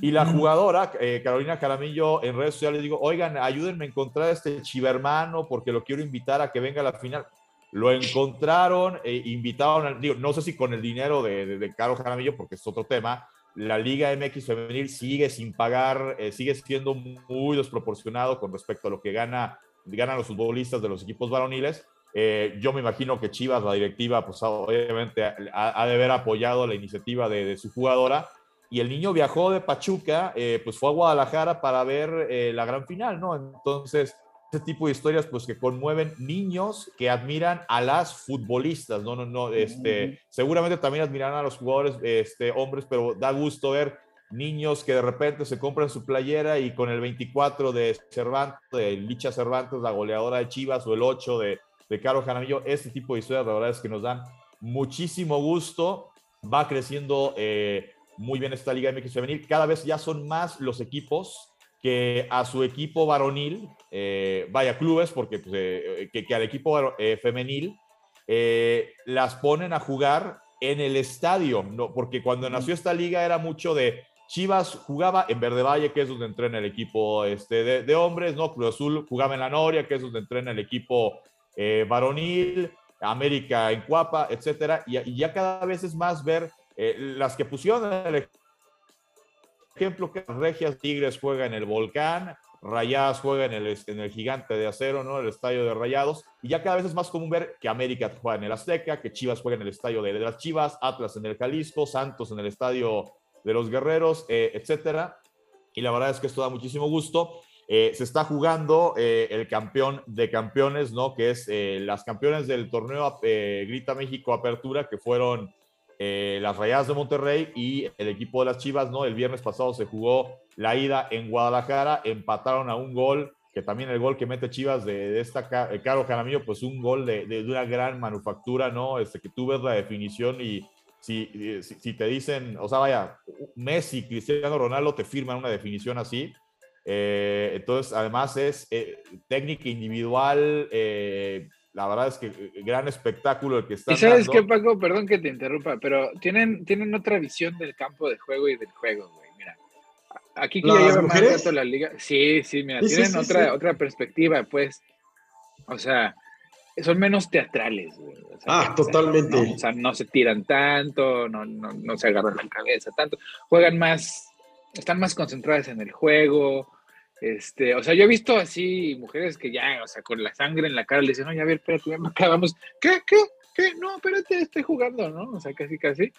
Y la jugadora, eh, Carolina Caramillo, en redes sociales digo, oigan, ayúdenme a encontrar a este chivermano porque lo quiero invitar a que venga a la final. Lo encontraron, e invitaron, digo, no sé si con el dinero de, de, Caro Jaramillo, porque es otro tema. La Liga MX Femenil sigue sin pagar, eh, sigue siendo muy desproporcionado con respecto a lo que gana, ganan los futbolistas de los equipos varoniles. Yo me imagino que Chivas, la directiva, pues obviamente ha, de haber apoyado la iniciativa de, de su jugadora y el niño viajó de Pachuca, eh, pues fue a Guadalajara para ver eh, la gran final, ¿no? Entonces, ese tipo de historias, pues que conmueven niños que admiran a las futbolistas, ¿no? No, no, este, seguramente también admiran a los jugadores, este, hombres, pero da gusto ver niños que de repente se compran su playera y con el 24 de Cervantes, de Licha Cervantes, la goleadora de Chivas, o el 8 de, de Caro Jaramillo, este tipo de historias, la verdad es que nos dan muchísimo gusto, va creciendo. Eh, muy bien esta Liga MX femenil. Cada vez ya son más los equipos que a su equipo varonil, eh, vaya clubes, porque pues, eh, que, al equipo femenil las ponen a jugar en el estadio, ¿no? porque cuando nació esta liga era mucho de Chivas jugaba en Verde Valle, que es donde entrena el equipo este, de, hombres, ¿no? Cruz Azul jugaba en La Noria, que es donde entrena el equipo varonil, América en Cuapa, etcétera, y, ya cada vez es más ver eh, las que pusieron el ejemplo que Regias Tigres juega en el Volcán, Rayadas juega en el, en el Gigante de Acero, ¿no? El estadio de Rayados. Y ya cada vez es más común ver que América juega en el Azteca, que Chivas juega en el estadio de, las Chivas, Atlas en el Jalisco, Santos en el estadio de los Guerreros, eh, etcétera. Y la verdad es que esto da muchísimo gusto. Eh, se está jugando el campeón de campeones, ¿no? Que es las campeones del torneo Grita México Apertura, que fueron eh, las Rayadas de Monterrey y el equipo de las Chivas, ¿no? El viernes pasado se jugó la ida en Guadalajara, empataron a un gol, que también el gol que mete Chivas de, esta eh, Caro Jaramillo, pues un gol de, de, una gran manufactura, ¿no? Este, que tú ves la definición y si, eh, si, te dicen, o sea, vaya, Messi, Cristiano Ronaldo te firman una definición así. Entonces, además es técnica individual, la verdad es que eh, gran espectáculo el que está. ¿Y sabes qué, Paco? Perdón que te interrumpa, pero tienen, tienen otra visión del campo de juego y del juego, güey. Mira, aquí que ya lleva más rato la liga. Sí, sí, mira, tienen otra, otra perspectiva, pues. O sea, son menos teatrales, güey. ah, totalmente. o sea, no se tiran tanto, no, no, no se agarran la cabeza tanto. Juegan más, están más concentradas en el juego este, o sea, yo he visto así mujeres que ya, o sea, con la sangre en la cara le dicen, oye, a ver, espérate, ya acabamos. ¿Qué? ¿Qué? ¿Qué? No, espérate, estoy jugando, ¿no? O sea, casi, casi.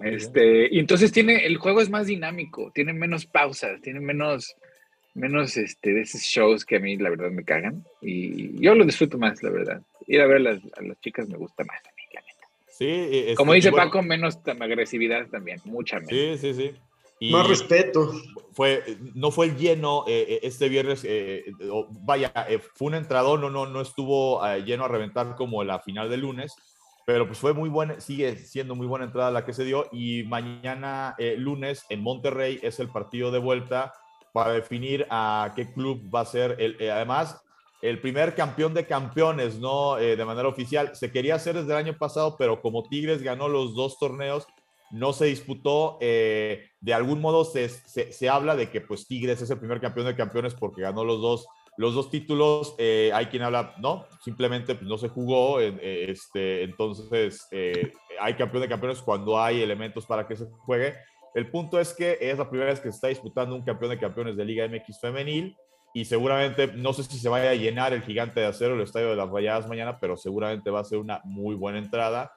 Este, y entonces tiene, el juego es más dinámico, tiene menos pausas, tiene menos, menos este, de esos shows que a mí la verdad me cagan. Y yo lo disfruto más, la verdad. Ir a ver a las, a las chicas me gusta más a mí, la neta. Sí, Como dice Paco, menos agresividad también, mucha menos. Sí, sí, sí. Más respeto. Fue, no fue el lleno eh, eh, este viernes, eh, vaya, fue un entrador, no, no, no estuvo lleno a reventar como la final del lunes, pero pues fue muy buena, sigue siendo muy buena entrada la que se dio y mañana lunes en Monterrey es el partido de vuelta para definir a qué club va a ser el, además el primer campeón de campeones, ¿no? de manera oficial. Se quería hacer desde el año pasado, pero como Tigres ganó los dos torneos, no se disputó. Eh, de algún modo se, se, habla de que pues Tigres es el primer campeón de campeones porque ganó los dos, los dos títulos. Eh, hay quien habla, no, simplemente pues, no se jugó. Eh, este, entonces hay campeón de campeones cuando hay elementos para que se juegue. El punto es que es la primera vez que se está disputando un campeón de campeones de Liga MX femenil y seguramente, no sé si se vaya a llenar el gigante de acero, el estadio de las Rayadas mañana, pero seguramente va a ser una muy buena entrada.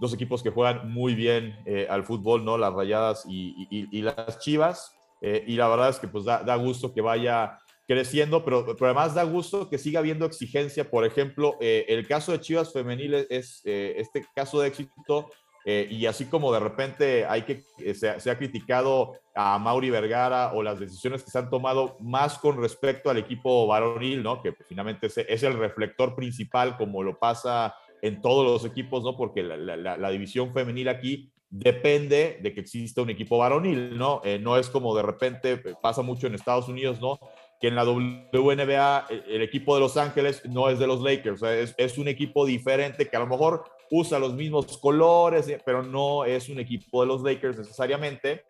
Dos equipos que juegan muy bien eh, al fútbol, ¿no? Las Rayadas y, las Chivas. Eh, y la verdad es que pues da, gusto que vaya creciendo, pero, además da gusto que siga habiendo exigencia. Por ejemplo, eh, el caso de Chivas Femenil es este caso de éxito y así como de repente hay que, se, ha criticado a Mauri Vergara o las decisiones que se han tomado más con respecto al equipo varonil, ¿no? Que finalmente es el reflector principal como lo pasa en todos los equipos, ¿no? Porque la, la, la división femenil aquí depende de que exista un equipo varonil, ¿no? Eh, no es como de repente pasa mucho en Estados Unidos, ¿no? Que en la WNBA el, equipo de Los Ángeles no es de los Lakers, es, es, un equipo diferente que a lo mejor usa los mismos colores, eh, pero no es un equipo de los Lakers necesariamente.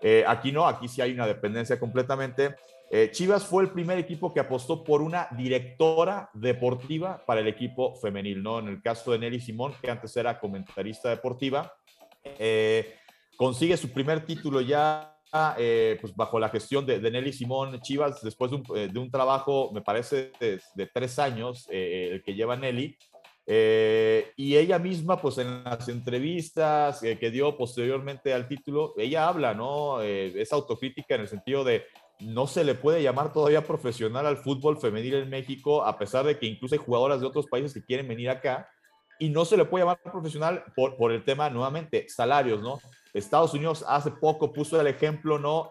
Eh, aquí no, aquí sí hay una dependencia completamente. Eh, Chivas fue el primer equipo que apostó por una directora deportiva para el equipo femenil, ¿no? En el caso de Nelly Simón, que antes era comentarista deportiva, consigue su primer título ya pues bajo la gestión de, Nelly Simón Chivas, después de un, trabajo, me parece, de, tres años, el que lleva Nelly, eh, y ella misma, pues en las entrevistas eh, que dio posteriormente al título, ella habla, ¿no? Eh, es autocrítica en el sentido de no se le puede llamar todavía profesional al fútbol femenil en México, a pesar de que incluso hay jugadoras de otros países que quieren venir acá, y no se le puede llamar profesional por, por el tema, nuevamente, salarios, ¿no? Estados Unidos hace poco puso el ejemplo, ¿no?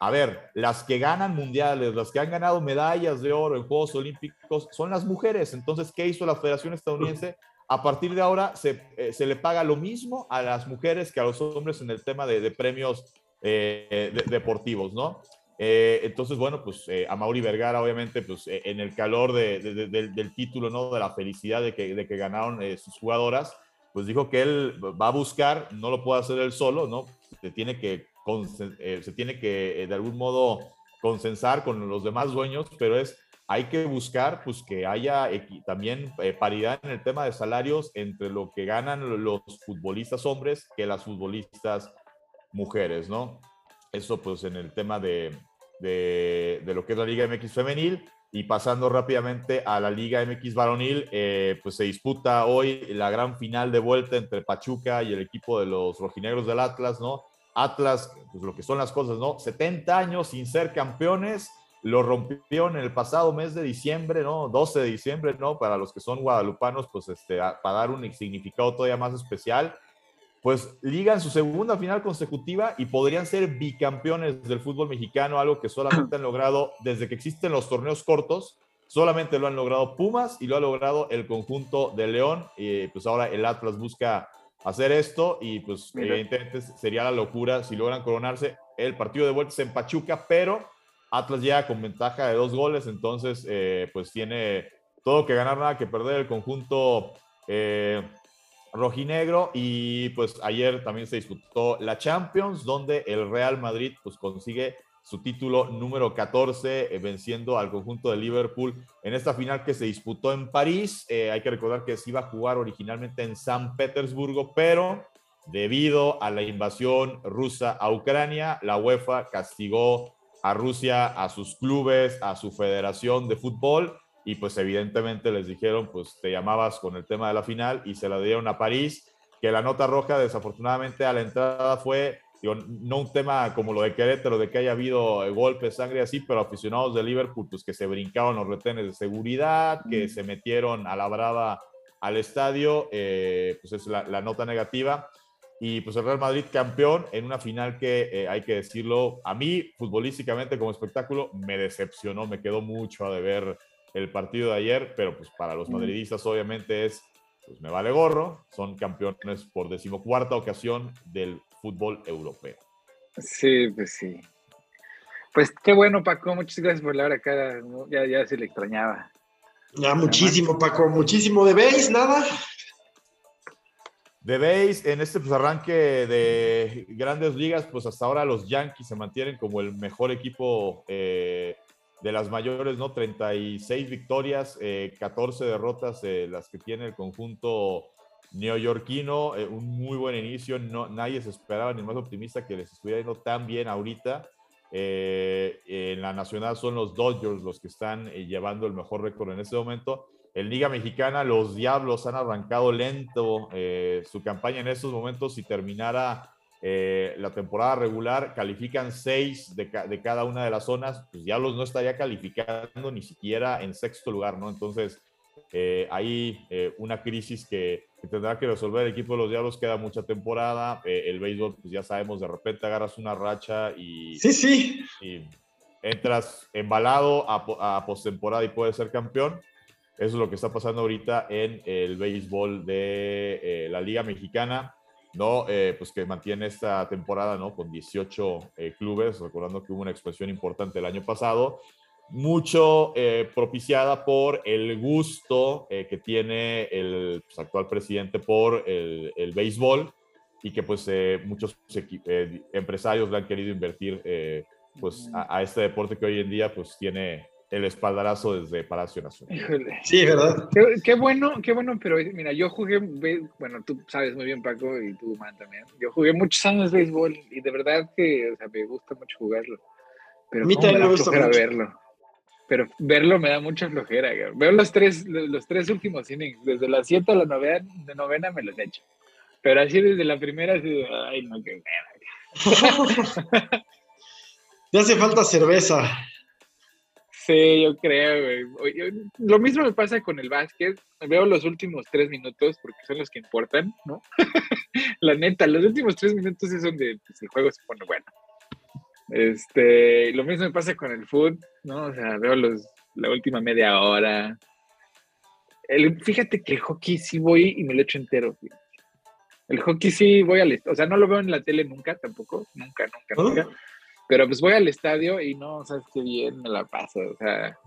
a ver, las que ganan mundiales, las que han ganado medallas de oro en Juegos Olímpicos, son las mujeres. Entonces, ¿qué hizo la Federación Estadounidense? A partir de ahora se, eh, se le paga lo mismo a las mujeres que a los hombres en el tema de, premios eh, deportivos, ¿no? Eh, entonces, bueno, pues a Mauri Vergara, obviamente, pues en el calor del, del, título, ¿no? De la felicidad de que, de que ganaron sus jugadoras, pues dijo que él va a buscar, no lo puede hacer él solo, ¿no? Se tiene que eh, se tiene que eh, de algún modo consensar con los demás dueños, pero es hay que buscar pues que haya también eh, paridad en el tema de salarios entre lo que ganan los futbolistas hombres que las futbolistas mujeres, ¿no? Eso pues en el tema de, de, lo que es la Liga MX femenil y pasando rápidamente a la Liga MX varonil, pues se disputa hoy la gran final de vuelta entre Pachuca y el equipo de los rojinegros del Atlas, ¿no? Atlas, pues lo que son las cosas, ¿no? 70 años sin ser campeones, lo rompieron en el pasado mes de diciembre, ¿no? 12 de diciembre, ¿no? Para los que son guadalupanos, pues este, para dar un significado todavía más especial, pues ligan su segunda final consecutiva y podrían ser bicampeones del fútbol mexicano, algo que solamente han logrado desde que existen los torneos cortos, solamente lo han logrado Pumas y lo ha logrado el conjunto de León, y pues ahora el Atlas busca hacer esto y pues evidentemente sería la locura si logran coronarse. El partido de vuelta es en Pachuca, pero Atlas llega con ventaja de dos goles, entonces eh, pues tiene todo que ganar, nada que perder el conjunto eh, rojinegro y pues ayer también se disputó la Champions, donde el Real Madrid pues consigue su título número 14, eh, venciendo al conjunto de Liverpool en esta final que se disputó en París. Eh, hay que recordar que se iba a jugar originalmente en San Petersburgo, pero debido a la invasión rusa a Ucrania, la UEFA castigó a Rusia, a sus clubes, a su federación de fútbol y pues evidentemente les dijeron, pues te llamabas con el tema de la final y se la dieron a París, que la nota roja desafortunadamente a la entrada fue no un tema como lo de Querétaro, de que haya habido golpes, sangre así, pero aficionados de Liverpool, pues que se brincaron los retenes de seguridad, que se metieron a la brava al estadio, eh, pues es la, nota negativa. Y pues el Real Madrid campeón en una final que eh, hay que decirlo, a mí futbolísticamente como espectáculo me decepcionó, me quedó mucho a deber el partido de ayer, pero pues para los madridistas obviamente es, pues me vale gorro, son campeones por decimocuarta ocasión del fútbol europeo. Sí, pues sí. Pues qué bueno, Paco. Muchas gracias por la hora acá. Ya, ya se le extrañaba. Ya, muchísimo, Paco. Muchísimo. ¿De base? ¿Nada? De base, en este pues, arranque de grandes ligas, pues hasta ahora los Yankees se mantienen como el mejor equipo eh, de las mayores, ¿no? 36 victorias, 14 eh, derrotas, eh, las que tiene el conjunto neoyorquino, eh, un muy buen inicio. No, nadie se esperaba ni más optimista que les estuviera yendo tan bien ahorita. Eh, en la nacional son los Dodgers los que están eh, llevando el mejor récord en este momento. En Liga Mexicana, los Diablos han arrancado lento su campaña en estos momentos. Si terminara la temporada regular, califican seis de, de, cada una de las zonas. Pues Diablos no estaría calificando ni siquiera en sexto lugar, ¿no? Entonces, eh, hay eh, una crisis que, tendrá que resolver el equipo de los Diablos, queda mucha temporada, eh, el béisbol, pues ya sabemos, de repente agarras una racha y, sí, sí. y entras embalado a, a postemporada y puedes ser campeón. Eso es lo que está pasando ahorita en el béisbol de la Liga Mexicana, ¿no? pues que mantiene esta temporada, ¿no? Con 18 clubes, recordando que hubo una expansión importante el año pasado mucho eh, propiciada por el gusto eh, que tiene el pues, actual presidente por el, el, béisbol y que pues eh, muchos empresarios le han querido invertir pues a, este deporte que hoy en día pues tiene el espaldarazo desde Palacio Nacional. Sí, ¿verdad? Qué, bueno, qué bueno, pero mira, yo jugué, bueno, tú sabes muy bien Paco y tú, Man, también. Yo jugué muchos años béisbol y de verdad que o sea, me gusta mucho jugarlo. Pero a mí también me gusta verlo pero verlo me da mucha flojera. Veo los tres, los tres últimos innings, desde las 7 a la novena, de novena me los echo. Pero así desde la primera, así, ay, no, qué Te hace falta cerveza. Sí, yo creo, güey. Lo mismo me pasa con el básquet. Veo los últimos tres minutos porque son los que importan, ¿no? la neta, los últimos tres minutos es donde pues, el juego se pone bueno. Este, lo mismo me pasa con el food, ¿no? O sea, veo los, la última media hora. El, fíjate que el hockey sí voy y me lo echo entero. El hockey sí voy al o sea, no lo veo en la tele nunca tampoco, nunca, nunca, nunca. Pero pues voy al estadio y no, sabes qué bien me la paso, o sea,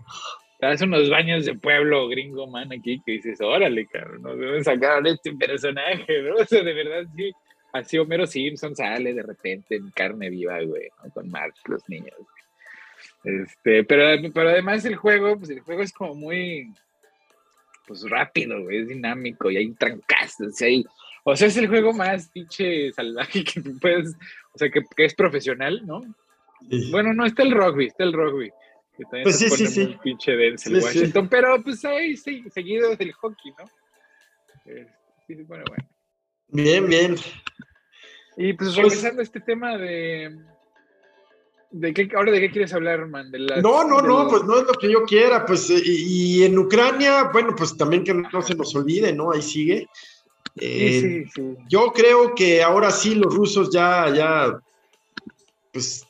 te unos baños de pueblo gringo, man, aquí que dices, órale, cabrón, nos deben sacar a este personaje, ¿no? O sea, de verdad sí Así Homero Simpson sale de repente en carne viva, güey, con Marx, los niños. Este, pero, pero además el juego, pues el juego es como muy, pues rápido, güey, es dinámico y hay trancazos, y o sea, es el juego más pinche salvaje que puedes, o sea, que, es profesional, ¿no? Bueno, no, está el rugby, está el rugby. Que también pues se sí, pone sí, muy pinche el Washington, pero pues ahí sí, seguido del hockey, ¿no? sí, bueno, bueno. Bien, bien. Y pues, pues regresando a este tema de. ¿De qué, ahora de qué quieres hablar, man? no, no, no, pues no es lo que yo quiera. Pues, eh, y, en Ucrania, bueno, pues también que no se nos olvide, ¿no? Ahí sigue. sí, eh, sí, Yo creo que ahora sí los rusos ya, ya, pues,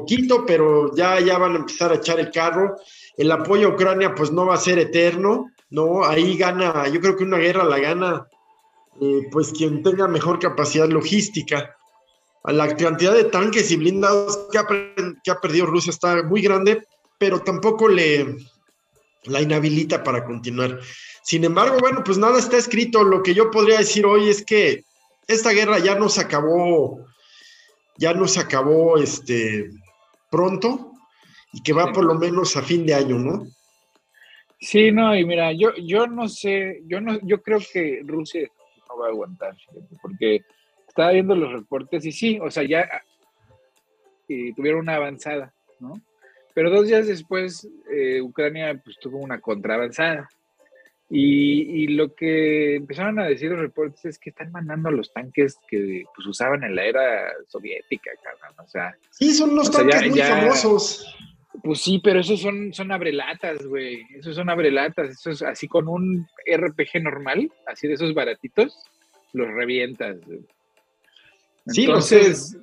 poquito, pero ya, ya van a empezar a echar el carro. El apoyo a Ucrania, pues no va a ser eterno, ¿no? Ahí gana, yo creo que una guerra la gana eh, pues quien tenga mejor capacidad logística. A la cantidad de tanques y blindados que ha, perdido Rusia está muy grande, pero tampoco le la inhabilita para continuar. Sin embargo, bueno, pues nada está escrito. Lo que yo podría decir hoy es que esta guerra ya no se acabó, ya no se acabó este, pronto y que va por lo menos a fin de año, ¿no? Sí, no, y mira, yo, yo no sé, yo no, yo creo que Rusia no va a aguantar, porque estaba viendo los reportes y sí, o sea, ya tuvieron una avanzada, ¿no? Pero dos días después, eh, Ucrania pues, tuvo una contraavanzada. Y, y, lo que empezaron a decir los reportes es que están mandando los tanques que pues, usaban en la era soviética, cabrón. O sea, sí, son unos tanques muy famosos. Pues sí, pero esos son, son abrelatas, güey. Esos son abrelatas. Eso es así con un RPG normal, así de esos baratitos, los revientas. Entonces, sí,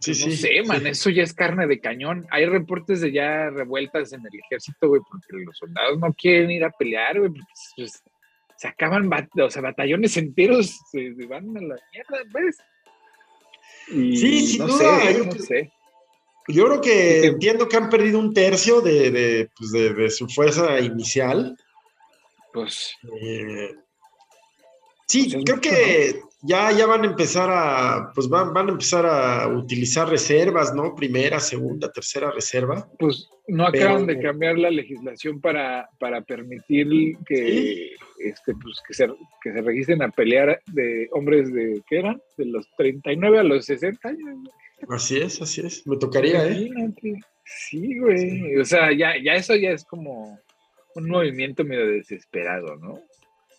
sí, no sé, man, eso ya es carne de cañón. Hay reportes de ya revueltas en el ejército, güey, porque los soldados no quieren ir a pelear, güey, pues, se acaban, o sea, batallones enteros se, van a la mierda, pues. sí, sin duda. no sé. Yo creo que entiendo que han perdido un tercio de, pues, su fuerza inicial. Pues. Eh, sí, pues creo que ya, ya van a empezar a, pues van, van a empezar a utilizar reservas, ¿no? Primera, segunda, tercera reserva. Pues no acaban de cambiar la legislación para, para permitir que, este, pues, que, se, que se registren a pelear de hombres de, ¿qué eran? De los 39 a los 60 años. Así es, así es. Me tocaría, ¿eh? Sí, güey. O sea, ya, ya eso ya es como un movimiento medio desesperado, ¿no?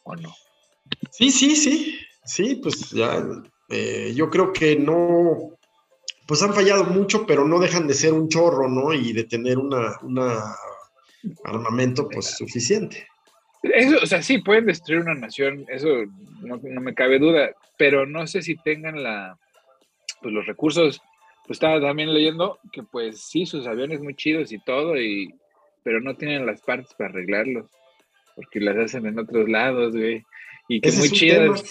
¿O no? Sí, sí, sí. Sí, pues ya, eh, yo creo que no, pues han fallado mucho, pero no dejan de ser un chorro, ¿no? Y de tener una, una armamento, pues, suficiente. Eso, o sea, sí, pueden destruir una nación, eso no, me cabe duda, pero no sé si tengan la, pues, los recursos. Pues estaba también leyendo que, pues, sí, sus aviones muy chidos y todo, y, pero no tienen las partes para arreglarlos, porque las hacen en otros lados, güey. Y que muy chidas.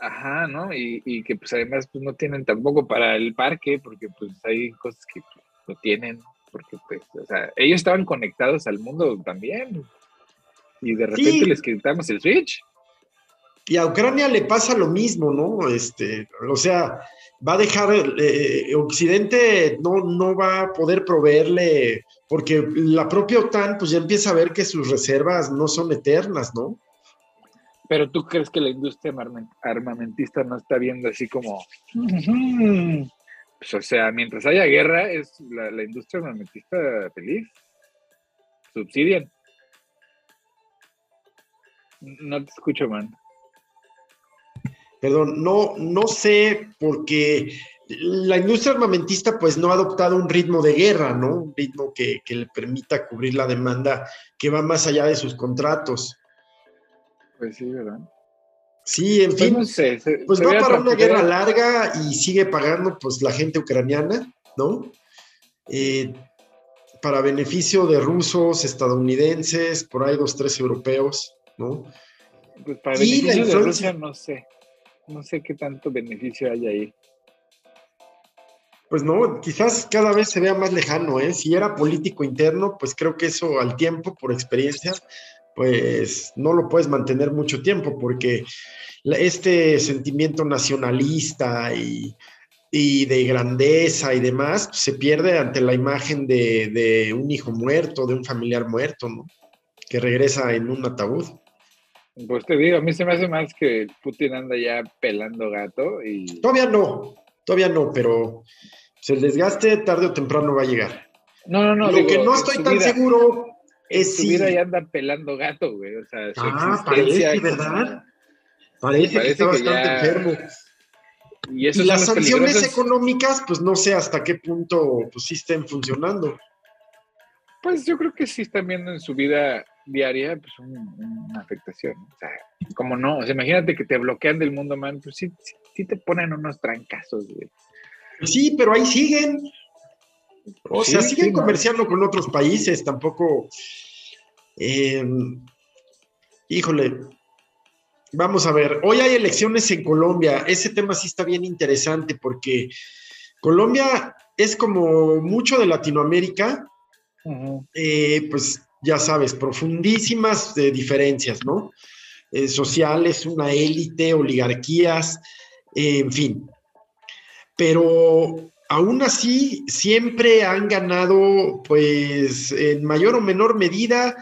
Ajá, ¿no? Y, y, que pues además pues no tienen tampoco para el parque, porque pues hay cosas que pues, no tienen, porque pues, o sea, ellos estaban conectados al mundo también. Y de repente les quitamos el switch. Y a Ucrania le pasa lo mismo, ¿no? Este, o sea, va a dejar, eh, Occidente no, no va a poder proveerle, porque la propia OTAN pues ya empieza a ver que sus reservas no son eternas, ¿no? Pero tú crees que la industria armamentista no está viendo así como, pues, o sea, mientras haya guerra, es la, industria armamentista feliz. Subsidian. No te escucho, man. Perdón, no, no sé, porque la industria armamentista pues no ha adoptado un ritmo de guerra, ¿no? Un ritmo que, que le permita cubrir la demanda que va más allá de sus contratos. Pues sí, ¿verdad? Sí, en pues fin, pues va para una guerra larga y sigue pagando pues la gente ucraniana, ¿no? Eh, para beneficio de rusos, estadounidenses, por ahí dos, tres europeos, ¿no? Pues para beneficio de Rusia no sé, no sé qué tanto beneficio hay ahí. Pues no, quizás cada vez se vea más lejano, ¿eh? Si era político interno, pues creo que eso al tiempo, por experiencia, pues no lo puedes mantener mucho tiempo porque este sentimiento nacionalista y, de grandeza y demás se pierde ante la imagen de, un hijo muerto, de un familiar muerto, ¿no? Que regresa en un ataúd. Pues te digo, a mí se me hace más que Putin anda ya pelando gato y... Todavía no, todavía no, pero el desgaste tarde o temprano va a llegar. No, no, no. Lo que no estoy tan seguro es su vida ya anda pelando gato, güey. O sea, su ah, parece, ¿verdad? Parece, que está bastante enfermo. Y, las sanciones económicas, pues no sé hasta qué punto pues sí estén funcionando. Pues yo creo que sí están viendo en su vida diaria pues una afectación. O sea, como no, o sea, imagínate que te bloquean del mundo, man, pues sí, sí, te ponen unos trancazos, güey. Sí, pero ahí siguen. O sea, siguen comerciando con otros países, tampoco. Eh, híjole, vamos a ver. Hoy hay elecciones en Colombia. Ese tema sí está bien interesante porque Colombia es como mucho de Latinoamérica, eh, pues ya sabes, profundísimas eh, diferencias, ¿no? sociales, una élite, oligarquías, en fin. Pero aún así siempre han ganado, pues, en mayor o menor medida,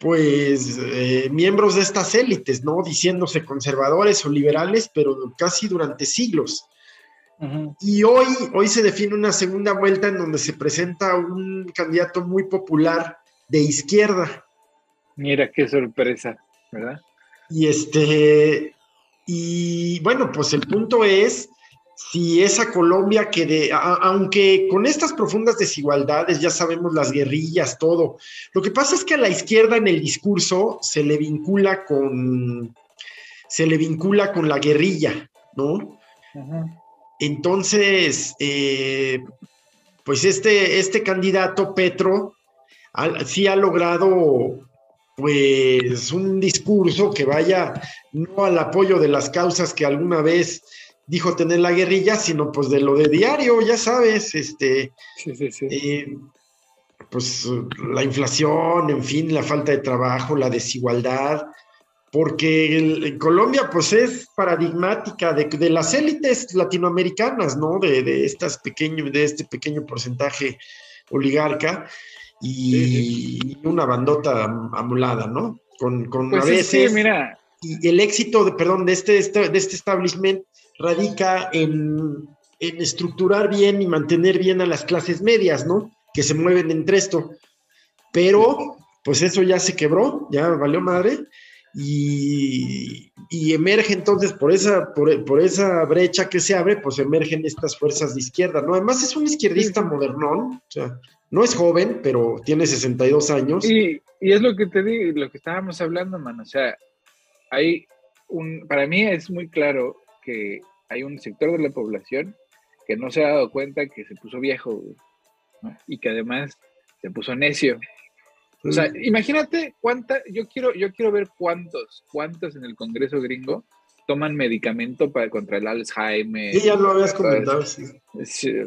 pues, eh, miembros de estas élites, ¿no? Diciéndose conservadores o liberales, pero casi durante siglos. Y hoy, hoy se define una segunda vuelta en donde se presenta un candidato muy popular de izquierda. Mira qué sorpresa, ¿verdad? Y este, y bueno, pues el punto es si esa Colombia que de, aunque con estas profundas desigualdades, ya sabemos las guerrillas, todo, lo que pasa es que a la izquierda en el discurso se le vincula con, se le vincula con la guerrilla, ¿no? Entonces, eh, pues este, este candidato, Petro, sí ha logrado pues un discurso que vaya no al apoyo de las causas que alguna vez dijo tener la guerrilla, sino pues de lo de diario, ya sabes, este, sí, sí, sí. Eh, pues la inflación, en fin, la falta de trabajo, la desigualdad, porque en Colombia pues es paradigmática de, las élites latinoamericanas, ¿no? De, estas de este pequeño porcentaje oligarca y una bandota amulada, ¿no? Con, con pues a veces... mira. Y el éxito, de, perdón, de este, de este establishment radica en, en estructurar bien y mantener bien a las clases medias, ¿no? Que se mueven entre esto. Pero, pues eso ya se quebró, ya valió madre y, emerge entonces por esa, por, esa brecha que se abre, pues emergen estas fuerzas de izquierda, ¿no? Además es un izquierdista modernón, o sea, no es joven, pero tiene 62 años. Y, y es lo que te digo, lo que estábamos hablando, man, o sea, hay un, para mí es muy claro que hay un sector de la población que no se ha dado cuenta que se puso viejo, y que además se puso necio, o sea, imagínate cuánta, yo quiero, yo quiero ver cuántos, cuántos en el Congreso gringo toman medicamento para contra el Alzheimer. Sí, ya lo habías comentado, sí.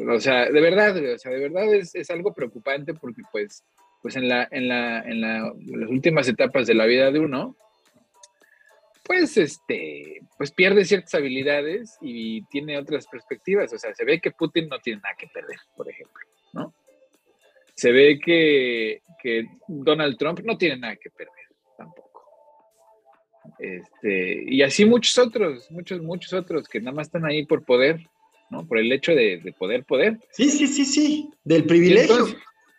O sea, de verdad, o sea, de verdad es, es, algo preocupante porque pues, pues en la, en la, en la, en las últimas etapas de la vida de uno, pues este, pues pierde ciertas habilidades y tiene otras perspectivas. O sea, se ve que Putin no tiene nada que perder, por ejemplo, ¿no? se ve que, Donald Trump no tiene nada que perder tampoco. Este, y así muchos otros, muchos, muchos otros que nada más están ahí por poder, ¿no? Por el hecho de, poder, poder. Sí, sí, sí, sí, del privilegio.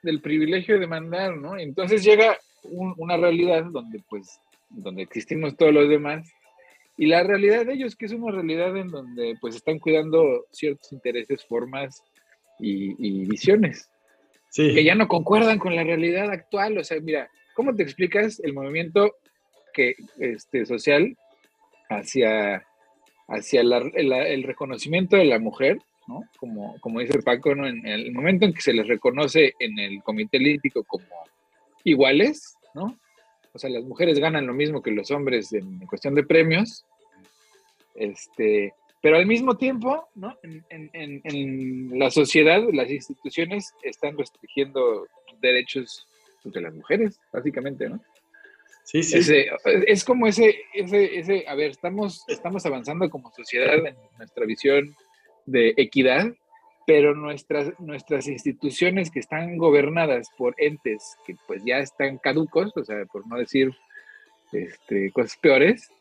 del privilegio de mandar, ¿no? Entonces llega una realidad donde, pues, donde existimos todos los demás y la realidad de ellos, que es una realidad en donde, pues, están cuidando ciertos intereses, formas y visiones que ya no concuerdan con la realidad actual. O sea, mira, ¿cómo te explicas el movimiento que, este, social hacia, hacia el reconocimiento de la mujer, ¿no? Como, como dice Paco, ¿no? en el momento en que se les reconoce en el Comité Olímpico como iguales, ¿no? O sea, las mujeres ganan lo mismo que los hombres en cuestión de premios. Este, pero al mismo tiempo, ¿no? En, la sociedad, las instituciones están restringiendo derechos de las mujeres, básicamente, ¿no? Sí, sí. es como ese, ese, ese, a ver, estamos, estamos avanzando como sociedad en nuestra visión de equidad, pero nuestras, nuestras instituciones que están gobernadas por entes que pues ya están caducos, o sea, por no decir este, cosas peores,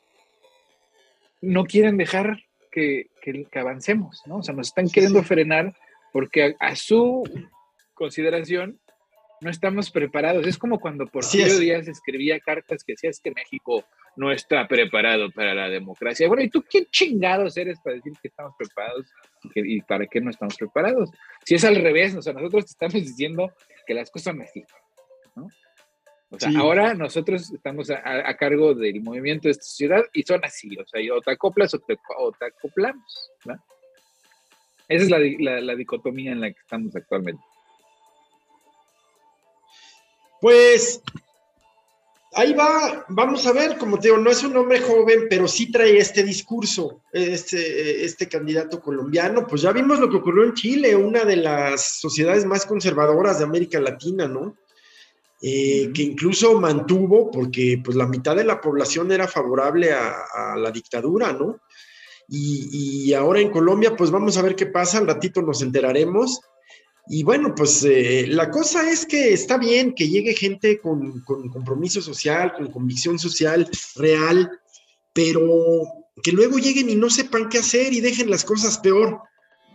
no quieren dejar que, avancemos, ¿no? O sea, nos están queriendo frenar porque a, su consideración no estamos preparados. Es como cuando por sí Díaz escribía cartas que decías que México no está preparado para la democracia. Bueno, ¿y tú quién chingados eres para decir que estamos preparados y, para qué no estamos preparados? Si es al revés, o sea, nosotros te estamos diciendo que las cosas así, ¿no? O sea, ahora nosotros estamos a, cargo del movimiento de esta sociedad y son así, o sea, o te acoplas o te, acoplamos, ¿no? Esa es la, dicotomía en la que estamos actualmente. Pues ahí va, vamos a ver, como te digo, no es un hombre joven, pero sí trae este discurso, este, este candidato colombiano. Pues ya vimos lo que ocurrió en Chile, una de las sociedades más conservadoras de América Latina, ¿no? Eh, que incluso mantuvo, porque pues la mitad de la población era favorable a, la dictadura, ¿no? Y, ahora en Colombia, pues vamos a ver qué pasa, al ratito nos enteraremos. Y bueno, pues eh, la cosa es que está bien que llegue gente con, con compromiso social, con convicción social real, pero que luego lleguen y no sepan qué hacer y dejen las cosas peor.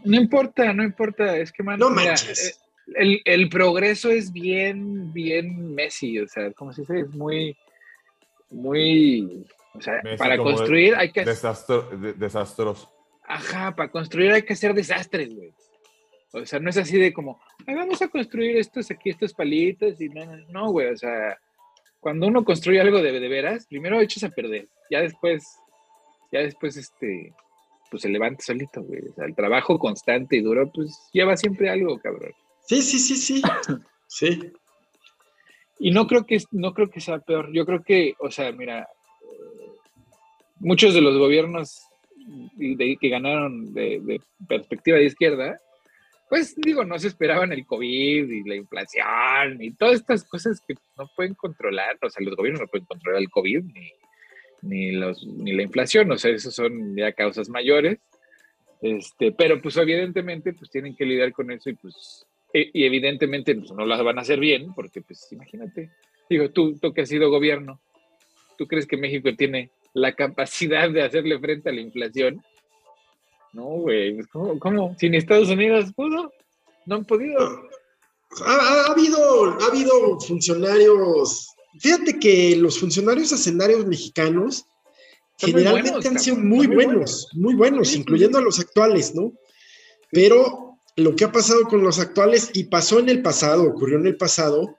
No importa, no importa, es que no manches. Eh, el, progreso es bien, bien Messi, o sea, como si dice, es muy, muy, o sea, para construir hay que... Desastro, desastroso. Ajá, para construir hay que hacer desastres, güey. O sea, no es así de como, vamos a construir estos aquí, estos palitos y no, no, güey, o sea, cuando uno construye algo de, de veras, primero echas a perder, ya después, ya después, este, pues se levanta solito, güey. O sea, el trabajo constante y duro, pues lleva siempre algo, cabrón. Sí, sí, sí, sí. Sí. Y no creo que no creo que sea peor. Yo creo que, o sea, mira, muchos de los gobiernos que ganaron de, perspectiva de izquierda, pues digo, no se esperaban el COVID y la inflación y todas estas cosas que no pueden controlar. O sea, los gobiernos no pueden controlar el COVID ni, ni, los, ni la inflación, o sea, esos son ya causas mayores. Este, pero pues evidentemente pues tienen que lidiar con eso y pues y evidentemente pues, no las van a hacer bien porque pues imagínate, digo, tú, tú que has sido gobierno, ¿tú crees que México tiene la capacidad de hacerle frente a la inflación? No, güey, pues, ¿cómo, ¿cómo? ¿Sin Estados Unidos pudo? No han podido. Ha, habido, ha habido funcionarios, fíjate que los funcionarios hacendarios mexicanos generalmente han sido muy buenos, muy buenos, incluyendo a los actuales, ¿no? Pero lo que ha pasado con los actuales, y pasó en el pasado, ocurrió en el pasado,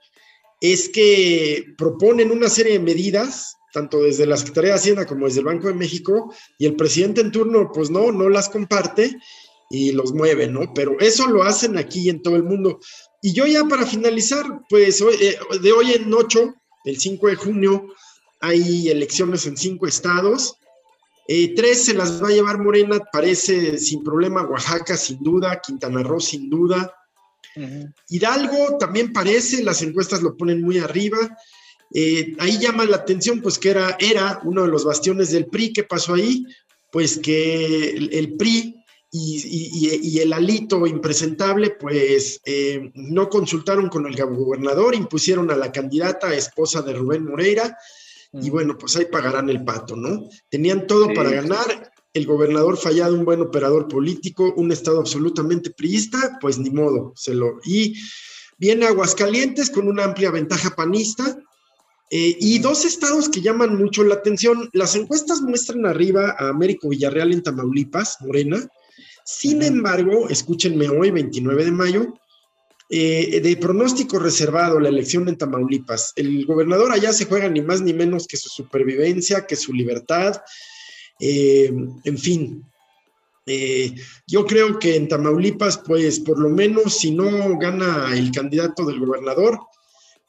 es que proponen una serie de medidas, tanto desde la Secretaría de Hacienda como desde el Banco de México, y el presidente en turno, pues no, no las comparte y los mueve, ¿no? Pero eso lo hacen aquí en todo el mundo. Y yo ya para finalizar, pues eh, de hoy en 8, el 5 de junio, hay elecciones en cinco estados. Eh, tres se las va a llevar Morena, parece sin problema Oaxaca, sin duda, Quintana Roo, sin duda. Hidalgo también parece, las encuestas lo ponen muy arriba. Eh, ahí llama la atención, pues que era, era uno de los bastiones del PRI. ¿Qué pasó ahí? Pues que el, PRI y, el alito impresentable, pues eh, no consultaron con el gobernador, impusieron a la candidata esposa de Rubén Moreira y bueno, pues ahí pagarán el pato, ¿no? Tenían todo para ganar, el gobernador fallado, un buen operador político, un estado absolutamente priista, pues ni modo, se lo... Y viene Aguascalientes con una amplia ventaja panista, eh, y dos estados que llaman mucho la atención. Las encuestas muestran arriba a Américo Villarreal en Tamaulipas, Morena. Sin embargo, escúchenme hoy, 29 de mayo, eh, de pronóstico reservado la elección en Tamaulipas. El gobernador allá se juega ni más ni menos que su supervivencia, que su libertad, eh, en fin. Eh, yo creo que en Tamaulipas, pues por lo menos si no gana el candidato del gobernador,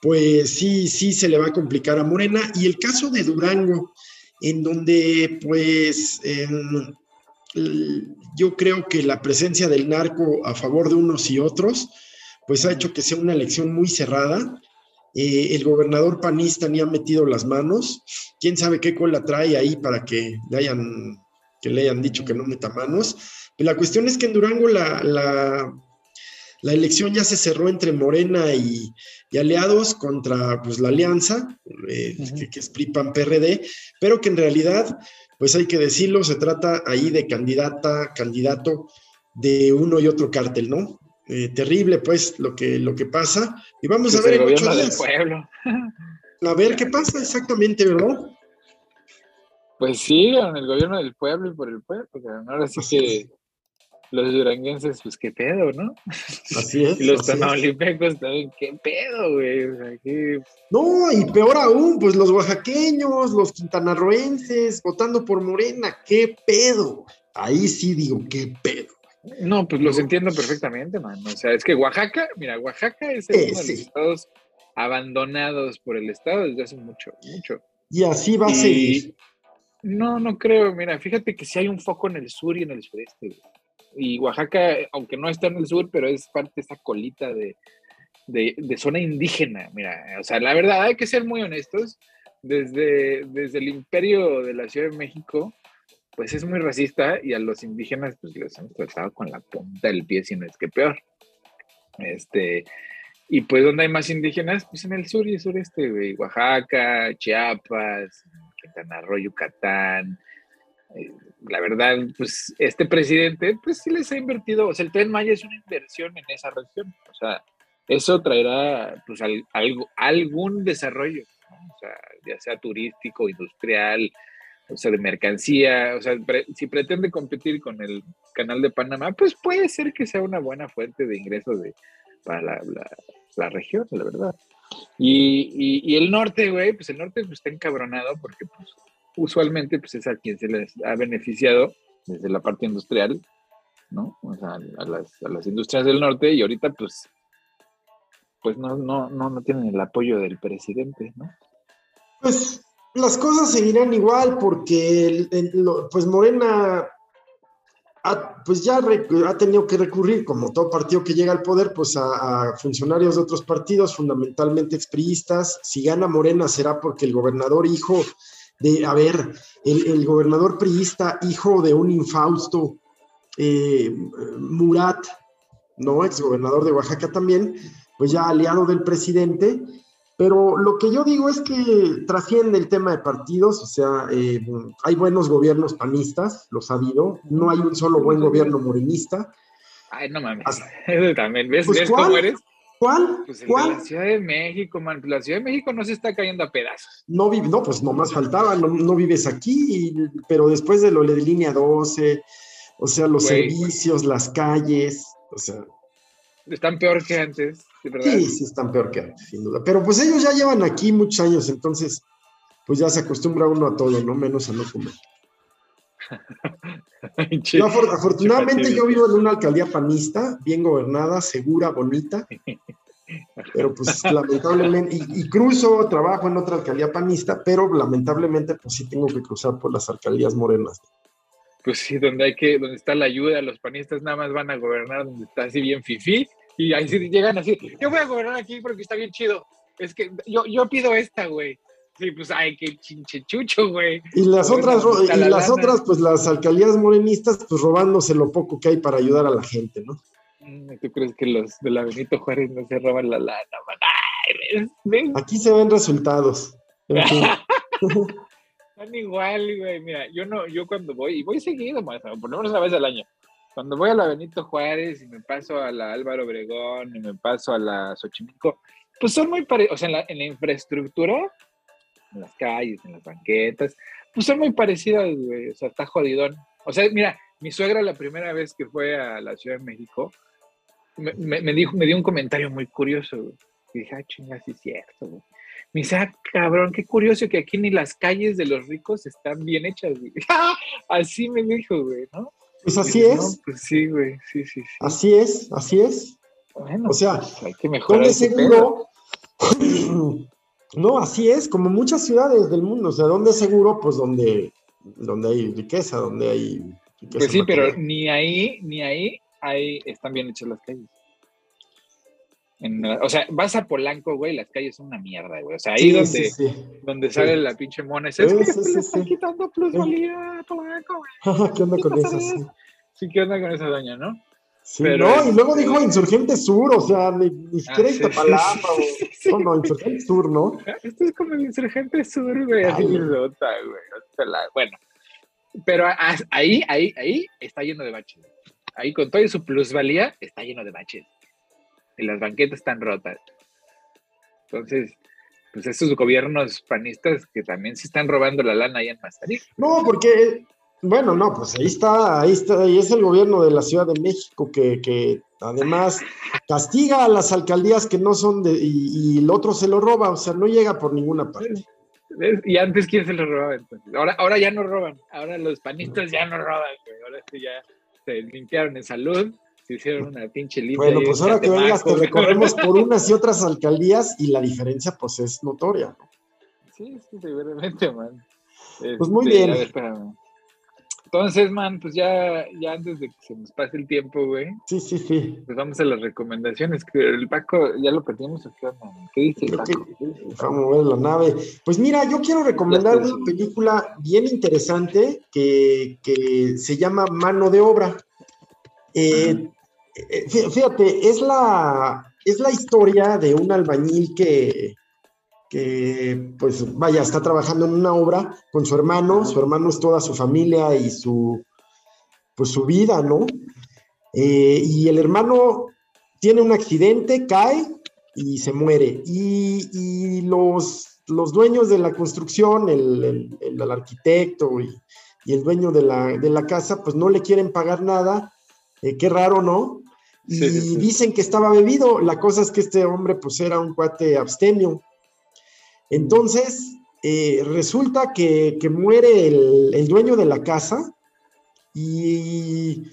pues sí, sí se le va a complicar a Morena. Y el caso de Durango, en donde pues yo creo que la presencia del narco a favor de unos y otros, pues ha hecho que sea una elección muy cerrada. Eh, el gobernador panista ni ha metido las manos. Quién sabe qué cola trae ahí para que le hayan, que le hayan dicho que no meta manos. Pero la cuestión es que en Durango la, la, elección ya se cerró entre Morena y, aliados contra pues, la alianza, eh, que, es PRI-PAN-PRD, pero que en realidad, pues hay que decirlo, se trata ahí de candidata, candidato de uno y otro cártel, ¿no? Eh, terrible, pues, lo que, lo que pasa. Y vamos a ver el gobierno del pueblo. A ver qué pasa exactamente, ¿verdad? Pues sí, en el gobierno del pueblo y por el pueblo. Ahora sí que los duranguenses, pues qué pedo, ¿no? Así es. y los tamaulipecos también, qué pedo, güey. No, y peor aún, pues los oaxaqueños, los quintanarroenses, votando por Morena, qué pedo. Ahí sí digo, qué pedo. No, pues los entiendo perfectamente, man. O sea, es que Oaxaca, mira, Oaxaca es uno de los estados abandonados por el Estado desde hace mucho, mucho. Y así va a seguir. No, no creo. Mira, fíjate que sí hay un foco en el sur y en el sureste. Y Oaxaca, aunque no está en el sur, pero es parte de esa colita de, de, zona indígena. Mira, o sea, la verdad, hay que ser muy honestos. Desde, desde el imperio de la Ciudad de México, pues es muy racista y a los indígenas pues los han tratado con la punta del pie, si no es que peor. Este, y pues donde hay más indígenas, pues en el sur y el sureste, Oaxaca, Chiapas, Quintana Roo, Yucatán. Eh, la verdad, pues este presidente, pues sí les ha invertido, o sea, el Tren Maya es una inversión en esa región, o sea, eso traerá pues algo, algún desarrollo, o sea, ya sea turístico, industrial, o sea, de mercancía, o sea, si pretende competir con el canal de Panamá, pues puede ser que sea una buena fuente de ingresos de, para la, la, región, la verdad. Y, y, el norte, güey, pues el norte pues, está encabronado porque pues, usualmente pues, es a quien se les ha beneficiado desde la parte industrial, ¿no? O sea, a las, a las industrias del norte y ahorita pues, pues no, no, no, no tienen el apoyo del presidente, ¿no? Pues las cosas seguirán igual porque pues Morena pues ya ha tenido que recurrir, como todo partido que llega al poder, pues a, funcionarios de otros partidos, fundamentalmente expriistas. Si gana Morena será porque el gobernador hijo de, a ver, el, gobernador priista, hijo de un infausto, eh, Murat, ¿no? Ex gobernador de Oaxaca también, pues ya aliado del presidente, pero lo que yo digo es que trasciende el tema de partidos, o sea, eh, hay buenos gobiernos panistas, los ha habido, no hay un solo buen gobierno morenista. Ay, no mames, eso también, ¿ves, pues, cómo eres? ¿Cuál? Pues el ¿Cuál? De la Ciudad de México, man. La Ciudad de México no se está cayendo a pedazos. No, vive, no pues nomás faltaba, no, no vives aquí, pero después de lo de línea 12, o sea, los servicios, las calles, o sea. Están peor que antes. Sí, sí, están peor que antes, sin duda. Pero pues ellos ya llevan aquí muchos años, entonces, pues ya se acostumbra uno a todo, ¿no? Menos a no comer. Afortunadamente yo vivo en una alcaldía panista, bien gobernada, segura, bonita. Pero pues lamentablemente, y, cruzo, trabajo en otra alcaldía panista, pero lamentablemente pues sí tengo que cruzar por las alcaldías morenas. Pues sí, donde hay que, donde está la ayuda, los panistas nada más van a gobernar donde está así bien fifí y ahí sí llegan así, yo voy a gobernar aquí porque está bien chido. Es que yo, yo pido esta, güey. Sí, pues ay, qué chinchechucho, güey. Y las otras, y las otras, pues las alcaldías morenistas, pues robándose lo poco que hay para ayudar a la gente, ¿no? Mm, ¿Tú crees que los de la Benito Juárez no se roban la lana? Ay, Aquí se ven resultados. Están igual, güey. Mira, yo no, yo cuando voy, y voy seguido, más, por lo menos una vez al año cuando voy a la Benito Juárez y me paso a la Álvaro Obregón y me paso a la Xochimilco, pues son muy parecidos, o sea, en la, infraestructura, en las calles, en las banquetas, pues son muy parecidas, güey, o sea, está jodidón. O sea, mira, mi suegra la primera vez que fue a la Ciudad de México, me, dijo, me dio un comentario muy curioso, güey. Y dije, ah, chinga, sí es cierto, güey. Me dice, ah, cabrón, qué curioso que aquí ni las calles de los ricos están bien hechas, güey. Así me dijo, güey, ¿no? Pues así es. pues sí, güey, sí, sí, sí. Así es, así es. Bueno, o sea, pues hay que mejorar. ¿dónde seguro? no, así es, como muchas ciudades del mundo. O sea, ¿dónde seguro? Pues donde, donde hay riqueza, donde hay riqueza. Pues sí, pero ni ahí, ni ahí, ahí están bien hechas las calles o sea, vas a Polanco, güey, las calles son una mierda, güey. O sea, ahí donde, donde sale la pinche mona. Es, que le están quitando plusvalía a Polanco, güey. ¿Qué onda con eso? Sí. ¿qué onda con esa doña, no? Sí, no, y luego dijo Insurgente Sur, o sea, ni, ni ah, siquiera esta palabra, No, no, Insurgente Sur, ¿no? Esto es como el Insurgente Sur, güey, así güey. Bueno, pero ahí, ahí, ahí está lleno de baches. Ahí con toda su plusvalía está lleno de baches y las banquetas están rotas. Entonces, pues esos gobiernos panistas que también se están robando la lana ahí en Mazarik. No, porque, bueno, no, pues ahí está, ahí está, ahí es el gobierno de la Ciudad de México que, que además castiga a las alcaldías que no son de, y, el otro se lo roba, o sea, no llega por ninguna parte. Y antes, ¿quién se lo robaba entonces? Ahora, ahora ya no roban, ahora los panistas ya no roban, ahora sí ya se limpiaron en salud se hicieron una pinche limpia. Bueno, pues ahora que vengas te recorremos por unas y otras alcaldías y la diferencia pues es notoria. Sí, sí, seguramente, man. Pues muy este, bien. A ver, espérame. Entonces, man, pues ya, ya antes de que se nos pase el tiempo, güey. Sí, sí, sí. Pues vamos a las recomendaciones. Que el Paco, ¿ya lo perdimos o qué ¿Qué dice el Paco? Vamos a ver la nave. Pues mira, yo quiero recomendar una película bien interesante que, que se llama Mano de Obra. Eh, eh, fíjate, es la, es la historia de un albañil que, pues vaya, está trabajando en una obra con su hermano, su hermano es toda su familia y su, pues su vida, ¿no? Eh, y el hermano tiene un accidente, cae y se muere. Y, los, los, dueños de la construcción, el, el, arquitecto y, y, el dueño de la, de la casa, pues no le quieren pagar nada. Eh, qué raro, ¿no? y dicen que estaba bebido. La cosa es que este hombre pues era un cuate abstemio. Entonces, eh, resulta que, muere el, dueño de la casa y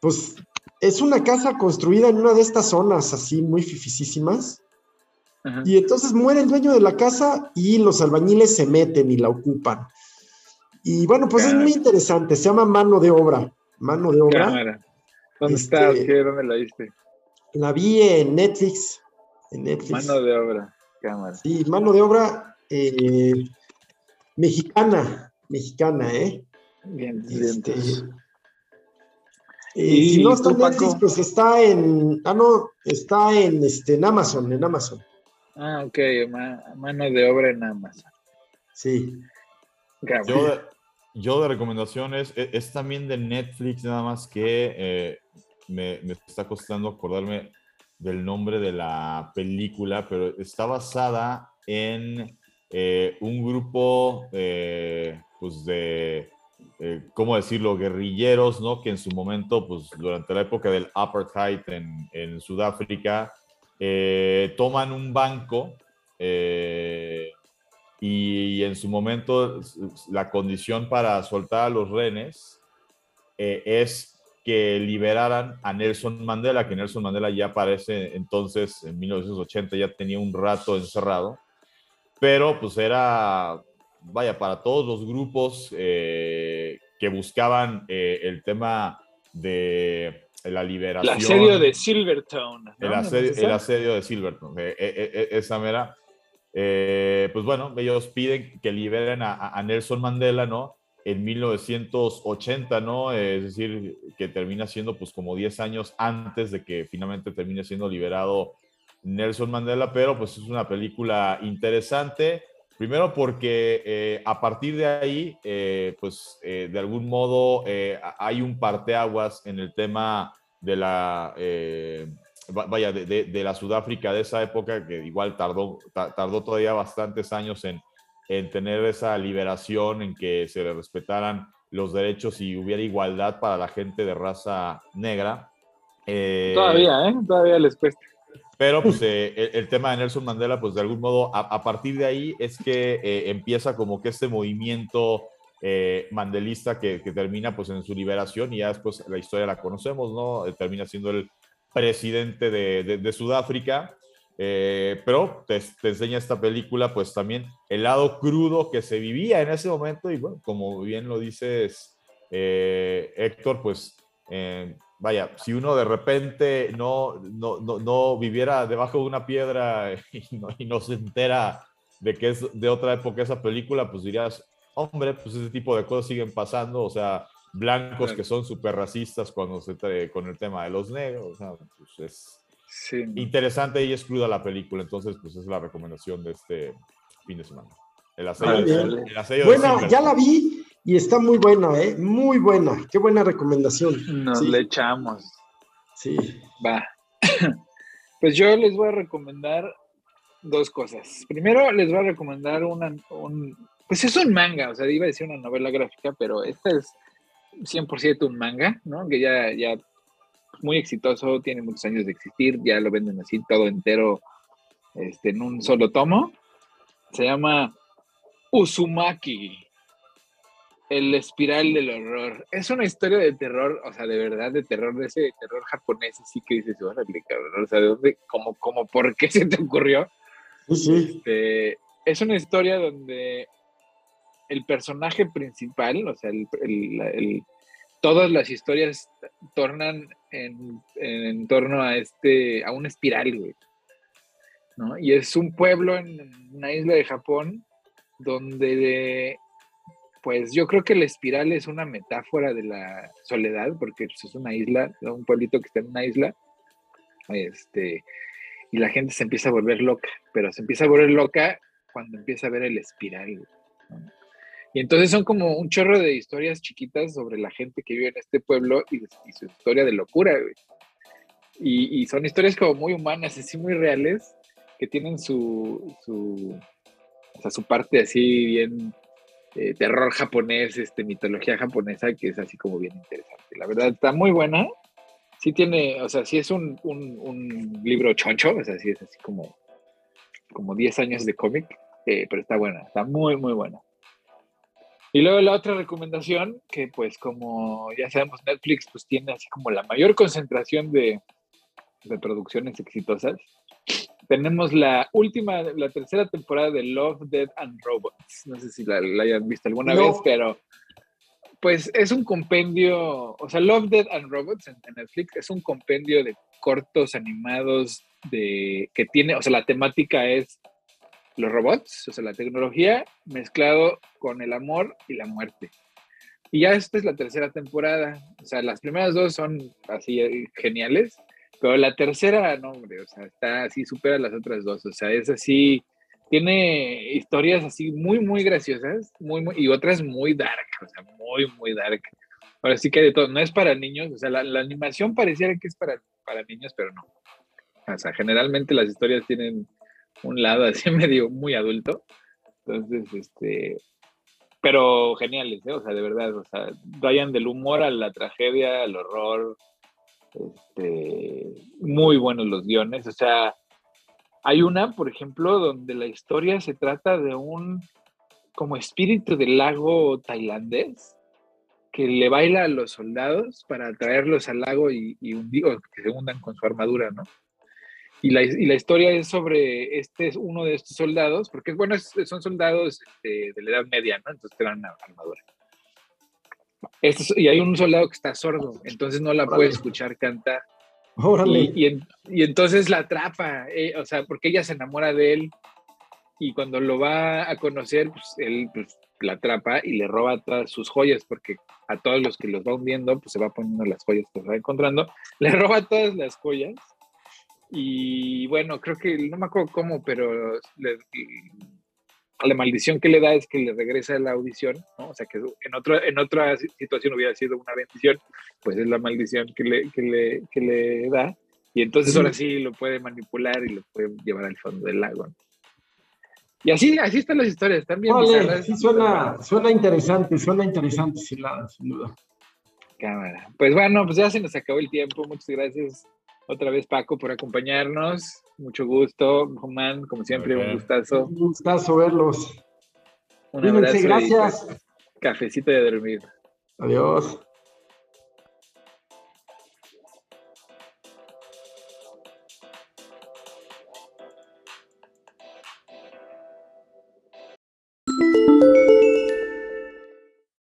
pues es una casa construida en una de estas zonas así muy fificísimas. Y entonces muere el dueño de la casa y los albañiles se meten y la ocupan. Y bueno, pues es muy interesante, se llama mano de obra. Mano de obra. ¿Dónde está? Este, ¿Dónde la viste? La vi en Netflix. En Netflix. Mano de obra, cámara. Sí, mano de obra. Eh, Mexicana, mexicana, ¿eh? Bien, este, y si no está en Netflix, pues está en. Ah, no, está en, este, en Amazon, en Amazon. Ah, ok, mano de obra en Amazon. Sí. Yo de, recomendaciones, e, es, también de Netflix, nada más que eh, me, me, está costando acordarme del nombre de la película, pero está basada en eh, un grupo eh, pues de, ¿cómo decirlo?, guerrilleros, ¿no? Que en su momento, pues durante la época del apartheid en, en Sudáfrica, toman un banco y en su momento la condición para soltar a los renes eh, es que liberaran a Nelson Mandela, que Nelson Mandela ya aparece entonces en 1980, ya tenía un rato encerrado, pero pues era, vaya, para todos los grupos eh, que buscaban eh, el tema de la liberación. El asedio de Silvertown. El, asedio, el, asedio, de Silvertown, esa mera eh, pues bueno, ellos piden que liberen a, Nelson Mandela, ¿no? En 1980, ¿no? es decir, que termina siendo pues como 10 años antes de que finalmente termine siendo liberado Nelson Mandela, pero pues es una película interesante. Primero porque eh, a partir de ahí, eh, pues de algún modo hay un parteaguas en el tema de la vaya, de, la Sudáfrica de esa época, que igual tardó, tardó todavía bastantes años en, en tener esa liberación, en que se le respetaran los derechos y hubiera igualdad para la gente de raza negra. Eh, todavía, ¿eh? Todavía les cuesta. Pero pues eh, el, tema de Nelson Mandela, pues de algún modo, a, partir de ahí es que eh, empieza como que este movimiento mandelista que, que, termina pues en su liberación y ya después la historia la conocemos, ¿no? termina siendo el, presidente de, Sudáfrica. Eh, pero te, enseña esta película, pues también el lado crudo que se vivía en ese momento. Y bueno, como bien lo dices, eh, Héctor, pues eh, vaya, si uno de repente no, no, no, viviera debajo de una piedra y no, se entera de que es de otra época esa película, pues dirías, hombre, pues ese tipo de cosas siguen pasando. O sea, blancos que son súper racistas cuando se con el tema de los negros. pues es interesante y es cruda la película, entonces pues es la recomendación de este fin de semana. El asedio, bueno, ya la vi y está muy buena, ¿eh? Muy buena. Qué buena recomendación. Nos le echamos. Sí. Va. Pues yo les voy a recomendar dos cosas. Primero les voy a recomendar una, un, pues es un manga, o sea, iba a decir una novela gráfica, pero esta es 100% un manga, ¿no? Que ya, ya muy exitoso, tiene muchos años de existir, ya lo venden así todo entero este, en un solo tomo. Se llama Uzumaki, el espiral del horror. Es una historia de terror, o sea, de verdad, de terror, de ese terror japonés, así que dices, órale, cabrón, o sea, ¿de dónde, cómo, cómo, por qué se te ocurrió? Este, es una historia donde el personaje principal, o sea, el, todas las historias tornan en, torno a este, a una espiral, güey. ¿no? Y es un pueblo en una isla de Japón donde, pues yo creo que la espiral es una metáfora de la soledad, porque pues, es una isla, un pueblito que está en una isla, este, y la gente se empieza a volver loca, pero se empieza a volver loca cuando empieza a ver el espiral. ¿no? Y entonces son como un chorro de historias chiquitas sobre la gente que vive en este pueblo y, su historia de locura, Y, son historias como muy humanas, así muy reales, que tienen su, su, su parte así bien eh, terror japonés, este, mitología japonesa, que es así como bien interesante. La verdad, está muy buena. Sí tiene, o sea, sí es un, un, libro choncho, o sea, sí es así como, como 10 años de cómic, eh, pero está buena, está muy, muy buena. Y luego la otra recomendación, que pues como ya sabemos, Netflix pues tiene así como la mayor concentración de, de producciones exitosas. Tenemos la última, la tercera temporada de Love, Dead and Robots. No sé si la, hayan visto alguna vez, pero pues es un compendio, o sea, Love, Dead and Robots en, Netflix es un compendio de cortos animados de que tiene, o sea, la temática es los robots, o sea, la tecnología mezclado con el amor y la muerte. Y ya esta es la tercera temporada. O sea, las primeras dos son así eh, geniales, pero la tercera, no, hombre, o sea, está así, supera las otras dos. O sea, es así, tiene historias así muy, muy graciosas, muy, muy, y otras muy dark, o sea, muy, muy dark. Ahora sí que de todo, no es para niños, o sea, la, la animación pareciera que es para, para niños, pero no. O sea, generalmente las historias tienen un lado así medio muy adulto. Entonces, este, pero geniales, ¿eh? o sea, de verdad, o sea, vayan del humor a la tragedia, al horror, este, muy buenos los guiones, o sea, hay una, por ejemplo, donde la historia se trata de un como espíritu del lago tailandés que le baila a los soldados para traerlos al lago y, y que se hundan con su armadura, ¿no? Y la, y la, historia es sobre este, uno de estos soldados, porque bueno, son soldados este, de la Edad Media, ¿no? Entonces una armadura. Este, y hay un soldado que está sordo, entonces no la puede escuchar cantar. Y, y, y, entonces la atrapa, eh, o sea, porque ella se enamora de él y cuando lo va a conocer, pues él pues, la atrapa y le roba todas sus joyas, porque a todos los que los va hundiendo, pues se va poniendo las joyas que va encontrando, le roba todas las joyas y bueno, creo que no me acuerdo cómo, pero la maldición que le da es que le regresa la audición, ¿no? O sea, que en, otro, en otra situación hubiera sido una bendición, pues es la maldición que le, que le, que le da. Y entonces ahora sí lo puede manipular y lo puede llevar al fondo del lago. Y así, así están las historias, también. sí, suena, suena interesante, suena interesante, sin, sin duda. Cámara. Pues bueno, pues ya se nos acabó el tiempo. Muchas gracias otra vez, Paco, por acompañarnos. Mucho gusto, Román, como siempre, un gustazo. Un gustazo verlos. Un abrazo. gracias. cafecito de dormir. Adiós.